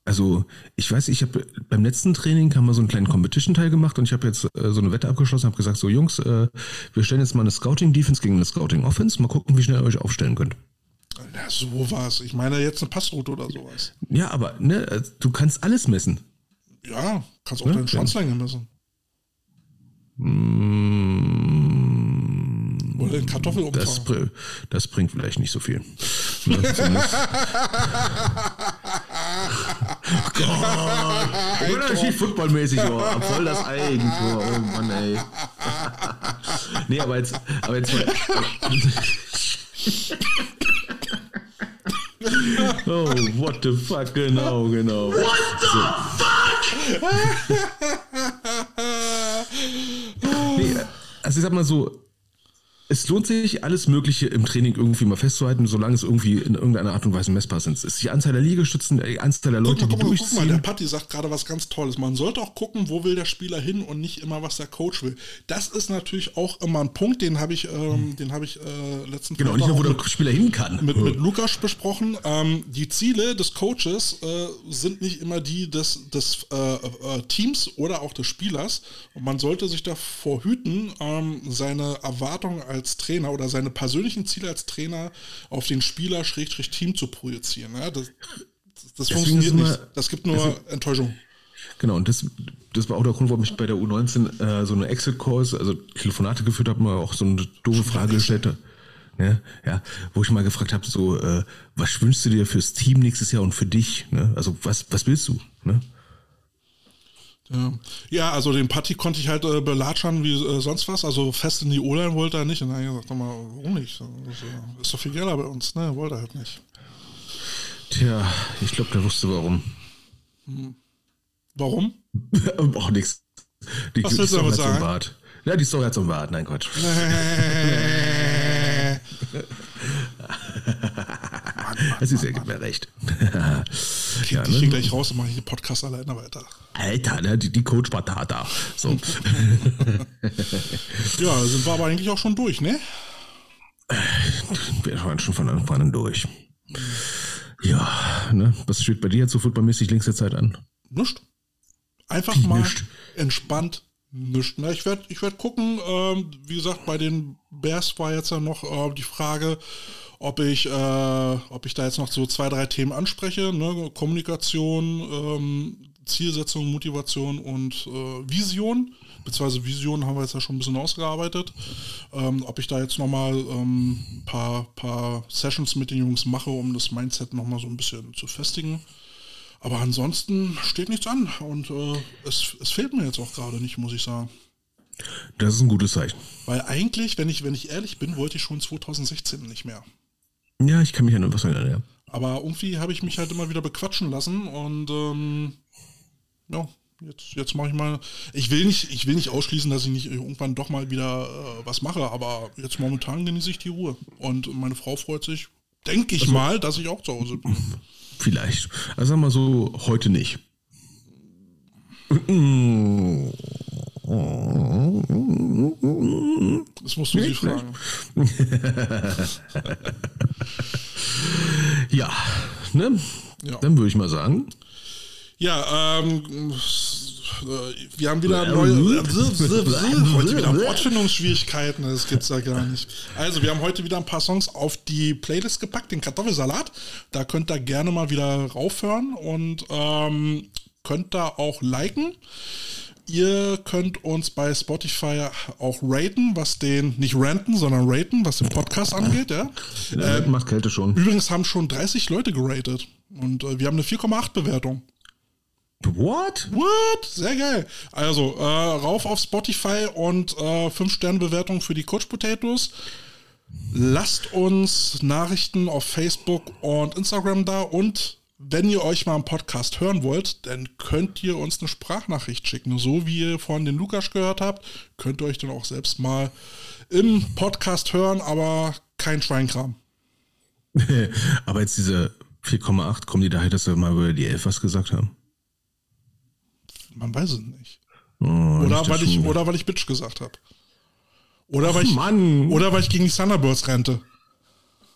Also ich weiß, ich habe beim letzten Training haben wir so einen kleinen Competition-Teil gemacht und ich habe jetzt äh, so eine Wette abgeschlossen, habe gesagt, so Jungs, äh, wir stellen jetzt mal eine Scouting-Defense gegen eine Scouting-Offense, mal gucken, wie schnell ihr euch aufstellen könnt. Na, sowas. Ich meine jetzt eine Passroute oder sowas. Ja, aber ne, äh, du kannst alles messen. Ja, kannst auch ne? deine Schwanzlänge messen. Mmh, oder den Kartoffelumfang. Das, das bringt vielleicht nicht so viel. Ne, (laughs) (laughs) Oh Gott. Unterschied footballmäßig, oh, voll das Eigentor. Oh Mann, ey. (laughs) nee, aber jetzt, aber jetzt mal. (laughs) Oh, what the fuck, genau, genau. What the so. fuck? nee, also ich sag mal so, es lohnt sich, alles Mögliche im Training irgendwie mal festzuhalten, solange es irgendwie in irgendeiner Art und Weise messbar sind. Es ist die Anzahl der Liegestützen, die Anzahl der Leute, guck mal, die guck mal, durchziehen. guck mal, der Patti sagt gerade was ganz Tolles. Man sollte auch gucken, wo will der Spieler hin und nicht immer, was der Coach will. Das ist natürlich auch immer ein Punkt, den habe ich, ähm, den habe ich äh, letzten genau, nicht nur, wo der Spieler hin kann. mit, mit Lukas besprochen. Ähm, die Ziele des Coaches äh, sind nicht immer die des, des äh, äh, Teams oder auch des Spielers. Und man sollte sich davor hüten, ähm, seine Erwartungen als Trainer oder seine persönlichen Ziele als Trainer auf den Spieler Schrägstrich Team zu projizieren. Ja? Das, das Deswegen funktioniert immer- nicht. Das gibt nur Enttäuschung. Genau, und das, das war auch der Grund, warum ich bei der U19 äh, so eine Exit-Calls, also Telefonate geführt habe, mal auch so eine doofe Frage gestellt habe. Ja, ja, wo ich mal gefragt habe, so, äh, was wünschst du dir fürs Team nächstes Jahr und für dich? Ne? Also was, was willst du? Ne? Ja. ja, also den Patti konnte ich halt äh, belatschern wie äh, sonst was. Also fest in die O-Line wollte er nicht. Und dann habe ich gesagt, mal, warum nicht? Das ist, doch viel Geld bei uns, ne? Wollte er halt nicht. Tja, ich glaube, der wusste warum. Warum? (laughs) auch nix. Die, Was die willst du damit sagen? Bart. Ja, die Story hat so einen Bart. Nein, Quatsch. (laughs) (laughs) Es ist ja, gibt mir recht. (laughs) ja, ich ne? gehe gleich raus und mache hier den Podcast alleine weiter. Alter, ne? die, die Coach Batata. So. (laughs) Ja, sind wir aber eigentlich auch schon durch, ne? Wir waren schon von Anfang an durch. Ja, ne? Was steht bei dir jetzt so footballmäßig links der Zeit an? Nischt. Einfach Wie mal nischt? entspannt nischt. Ne? Ich werde ich werd gucken, ähm, wie gesagt, bei den Bears war jetzt ja noch äh, die Frage, ob ich, äh, ob ich da jetzt noch so zwei, drei Themen anspreche. Ne? Kommunikation, ähm, Zielsetzung, Motivation und äh, Vision. Beziehungsweise Vision haben wir jetzt ja schon ein bisschen ausgearbeitet. Ähm, ob ich da jetzt nochmal ähm, ein paar, paar Sessions mit den Jungs mache, um das Mindset nochmal so ein bisschen zu festigen. Aber ansonsten steht nichts an und äh, es, es fehlt mir jetzt auch gerade nicht, muss ich sagen. Das ist ein gutes Zeichen. Weil eigentlich, wenn ich, wenn ich ehrlich bin, wollte ich schon 2016 nicht mehr. Ja, ich kann mich an was erinnern, ja. Aber irgendwie habe ich mich halt immer wieder bequatschen lassen und ähm, ja, jetzt, jetzt mache ich mal. Ich will nicht, ich will nicht ausschließen, dass ich nicht irgendwann doch mal wieder äh, was mache, aber jetzt momentan genieße ich die Ruhe. Und meine Frau freut sich, denke ich mal, dass ich auch zu Hause bin. Vielleicht. Also sagen wir mal so, heute nicht. Das musst du sie fragen. (laughs) Ja, ne? Ja. Dann würde ich mal sagen. Ja, ähm, äh, wir haben wieder neue, heute wieder Wortfindungsschwierigkeiten, das gibt's ja gar nicht. Also, wir haben heute wieder ein paar Songs auf die Playlist gepackt, den Kartoffelsalat. Da könnt ihr gerne mal wieder raufhören und ähm, könnt da auch liken. Ihr könnt uns bei Spotify auch raten, was den, nicht ranten, sondern raten, was den Podcast angeht, ja. Äh, macht Kälte schon. Übrigens haben schon 30 Leute geratet und äh, wir haben eine 4,8 Bewertung. What? What? Sehr geil. Also, äh, rauf auf Spotify und äh, 5-Sterne-Bewertung für die Coach Potatoes. Lasst uns Nachrichten auf Facebook und Instagram da und wenn ihr euch mal einen Podcast hören wollt, dann könnt ihr uns eine Sprachnachricht schicken. So wie ihr von den Lukas gehört habt, könnt ihr euch dann auch selbst mal im Podcast hören, aber kein Schweinkram. (laughs) Aber jetzt diese 4,8, kommen die daher, dass wir mal über die 11 was gesagt haben? Man weiß es nicht. Oh, Oder, weil ich, oder weil ich Bitch gesagt habe. Oder, weil ich, Mann. oder weil ich gegen die Thunderbirds rente.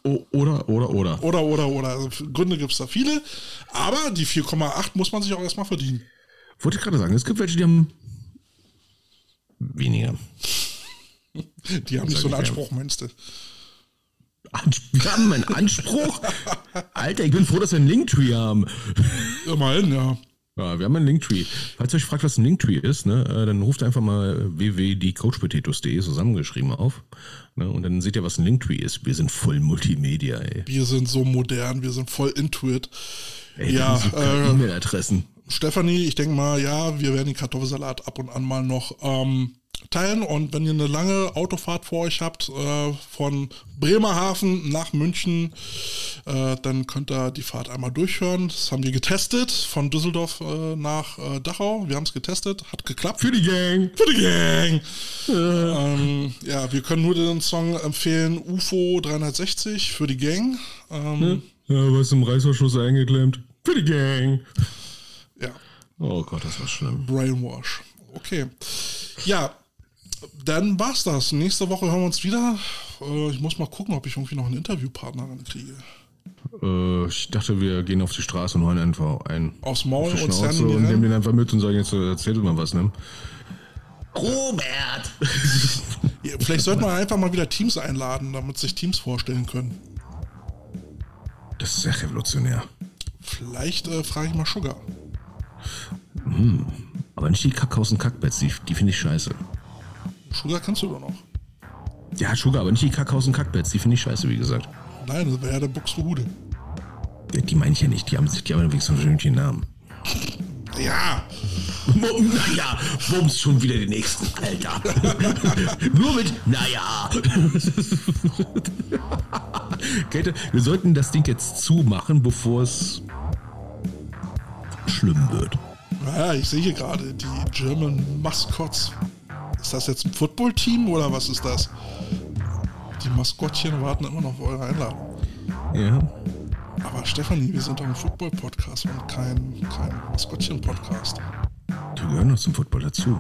Oder, oder, oder. Oder, oder, oder. Also Gründe gibt es da viele. Aber die 4,8 muss man sich auch erstmal verdienen. Wollte ich gerade sagen, es gibt welche, die haben weniger. Die haben nicht so einen Anspruch, meinst du? Wir haben einen Anspruch? (laughs) Alter, ich bin froh, dass wir einen Linktree haben. Immerhin, ja. Ja, wir haben einen Linktree. Falls ihr euch fragt, was ein Linktree ist, ne, äh, dann ruft einfach mal www.coachpotatoes.de zusammengeschrieben auf. Ne, und dann seht ihr, was ein Linktree ist. Wir sind voll Multimedia, ey. Wir sind so modern, wir sind voll into it. ey Ja, äh, E-Mail-Adressen. Stefanie, ich denke mal, ja, wir werden den Kartoffelsalat ab und an mal noch ähm, teilen. Und wenn ihr eine lange Autofahrt vor euch habt, äh, von Bremerhaven nach München, äh, dann könnt ihr die Fahrt einmal durchhören. Das haben wir getestet, von Düsseldorf äh, nach äh, Dachau. Wir haben es getestet, hat geklappt. Für die Gang. Für die Gang. Ähm, ja, wir können nur den Song empfehlen, UFO 360 für die Gang. Ähm, Ja, was im Reißverschluss eingeklemmt. Für die Gang. ja, Oh Gott, das war schlimm. Brainwash. Okay. Ja, dann war's das. Nächste Woche hören wir uns wieder. Äh, ich muss mal gucken, ob ich irgendwie noch einen Interviewpartnerin kriege. Äh, ich dachte, wir gehen auf die Straße und holen einfach ein. Aufs Maul auf und Schnauze und nehmen den einfach mit und sagen, jetzt äh, erzähl du mal was, ne? Robert! (laughs) Ja, vielleicht sollten wir einfach mal wieder Teams einladen, damit sich Teams vorstellen können. Das ist ja revolutionär. Vielleicht äh, frage ich mal Sugar. Aber nicht die Kackhaus- und Kackbets, die, die finde ich scheiße. Sugar kennst du doch noch. Ja, Sugar, aber nicht die Kackhaus- und Kackbets, die finde ich scheiße, wie gesagt. Nein, das wäre ja der Buxtehude. Ja, die meine ich ja nicht, die haben, die haben wenigstens einen vernünftigen Namen. Ja, (laughs) Naja, bums schon wieder den nächsten, Alter. (laughs) Nur mit, naja. (laughs) Käthe, wir sollten das Ding jetzt zumachen, bevor es schlimm wird. ja ich sehe hier gerade die German Mascots. Ist das jetzt ein Football-Team oder was ist das? Die Maskottchen warten immer noch auf eure Einladung. Ja. Aber Stefanie, wir sind doch ein Football-Podcast und kein, kein Maskottchen-Podcast. Die gehören noch zum Football dazu.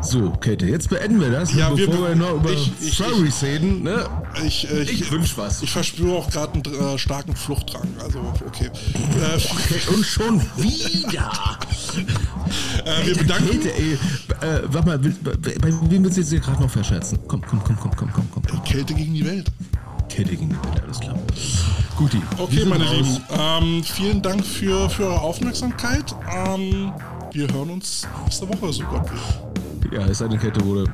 So, Käthe, jetzt beenden wir das, Ja, wir bevor wir, be- noch über ich- ich- reden. Ne? Ich, äh, Ich wünsch was. Ich verspüre auch gerade einen äh, starken Fluchtdrang. Also, okay. Äh, (laughs) Okay, und schon wieder. äh, wir bedanken ey, äh, warte mal, will- bei, bei wem willst du jetzt hier gerade noch verscherzen? Komm, komm, komm, komm, komm, komm, komm. Kälte gegen die Welt. Käthe gegen die Welt, alles klar. Guti. Okay, meine raus. Lieben. Ähm, vielen Dank für, für eure Aufmerksamkeit. Ähm, wir hören uns nächste Woche, so Gott will. Ja, es sei denn, Käthe wurde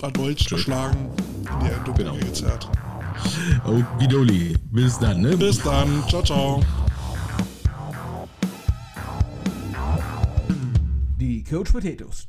War Deutsch geschlagen, in die Endung Genau. gezerrt. Okidoli. Bis dann, ne? Bis dann. Ciao, ciao. Die Coach Potatoes.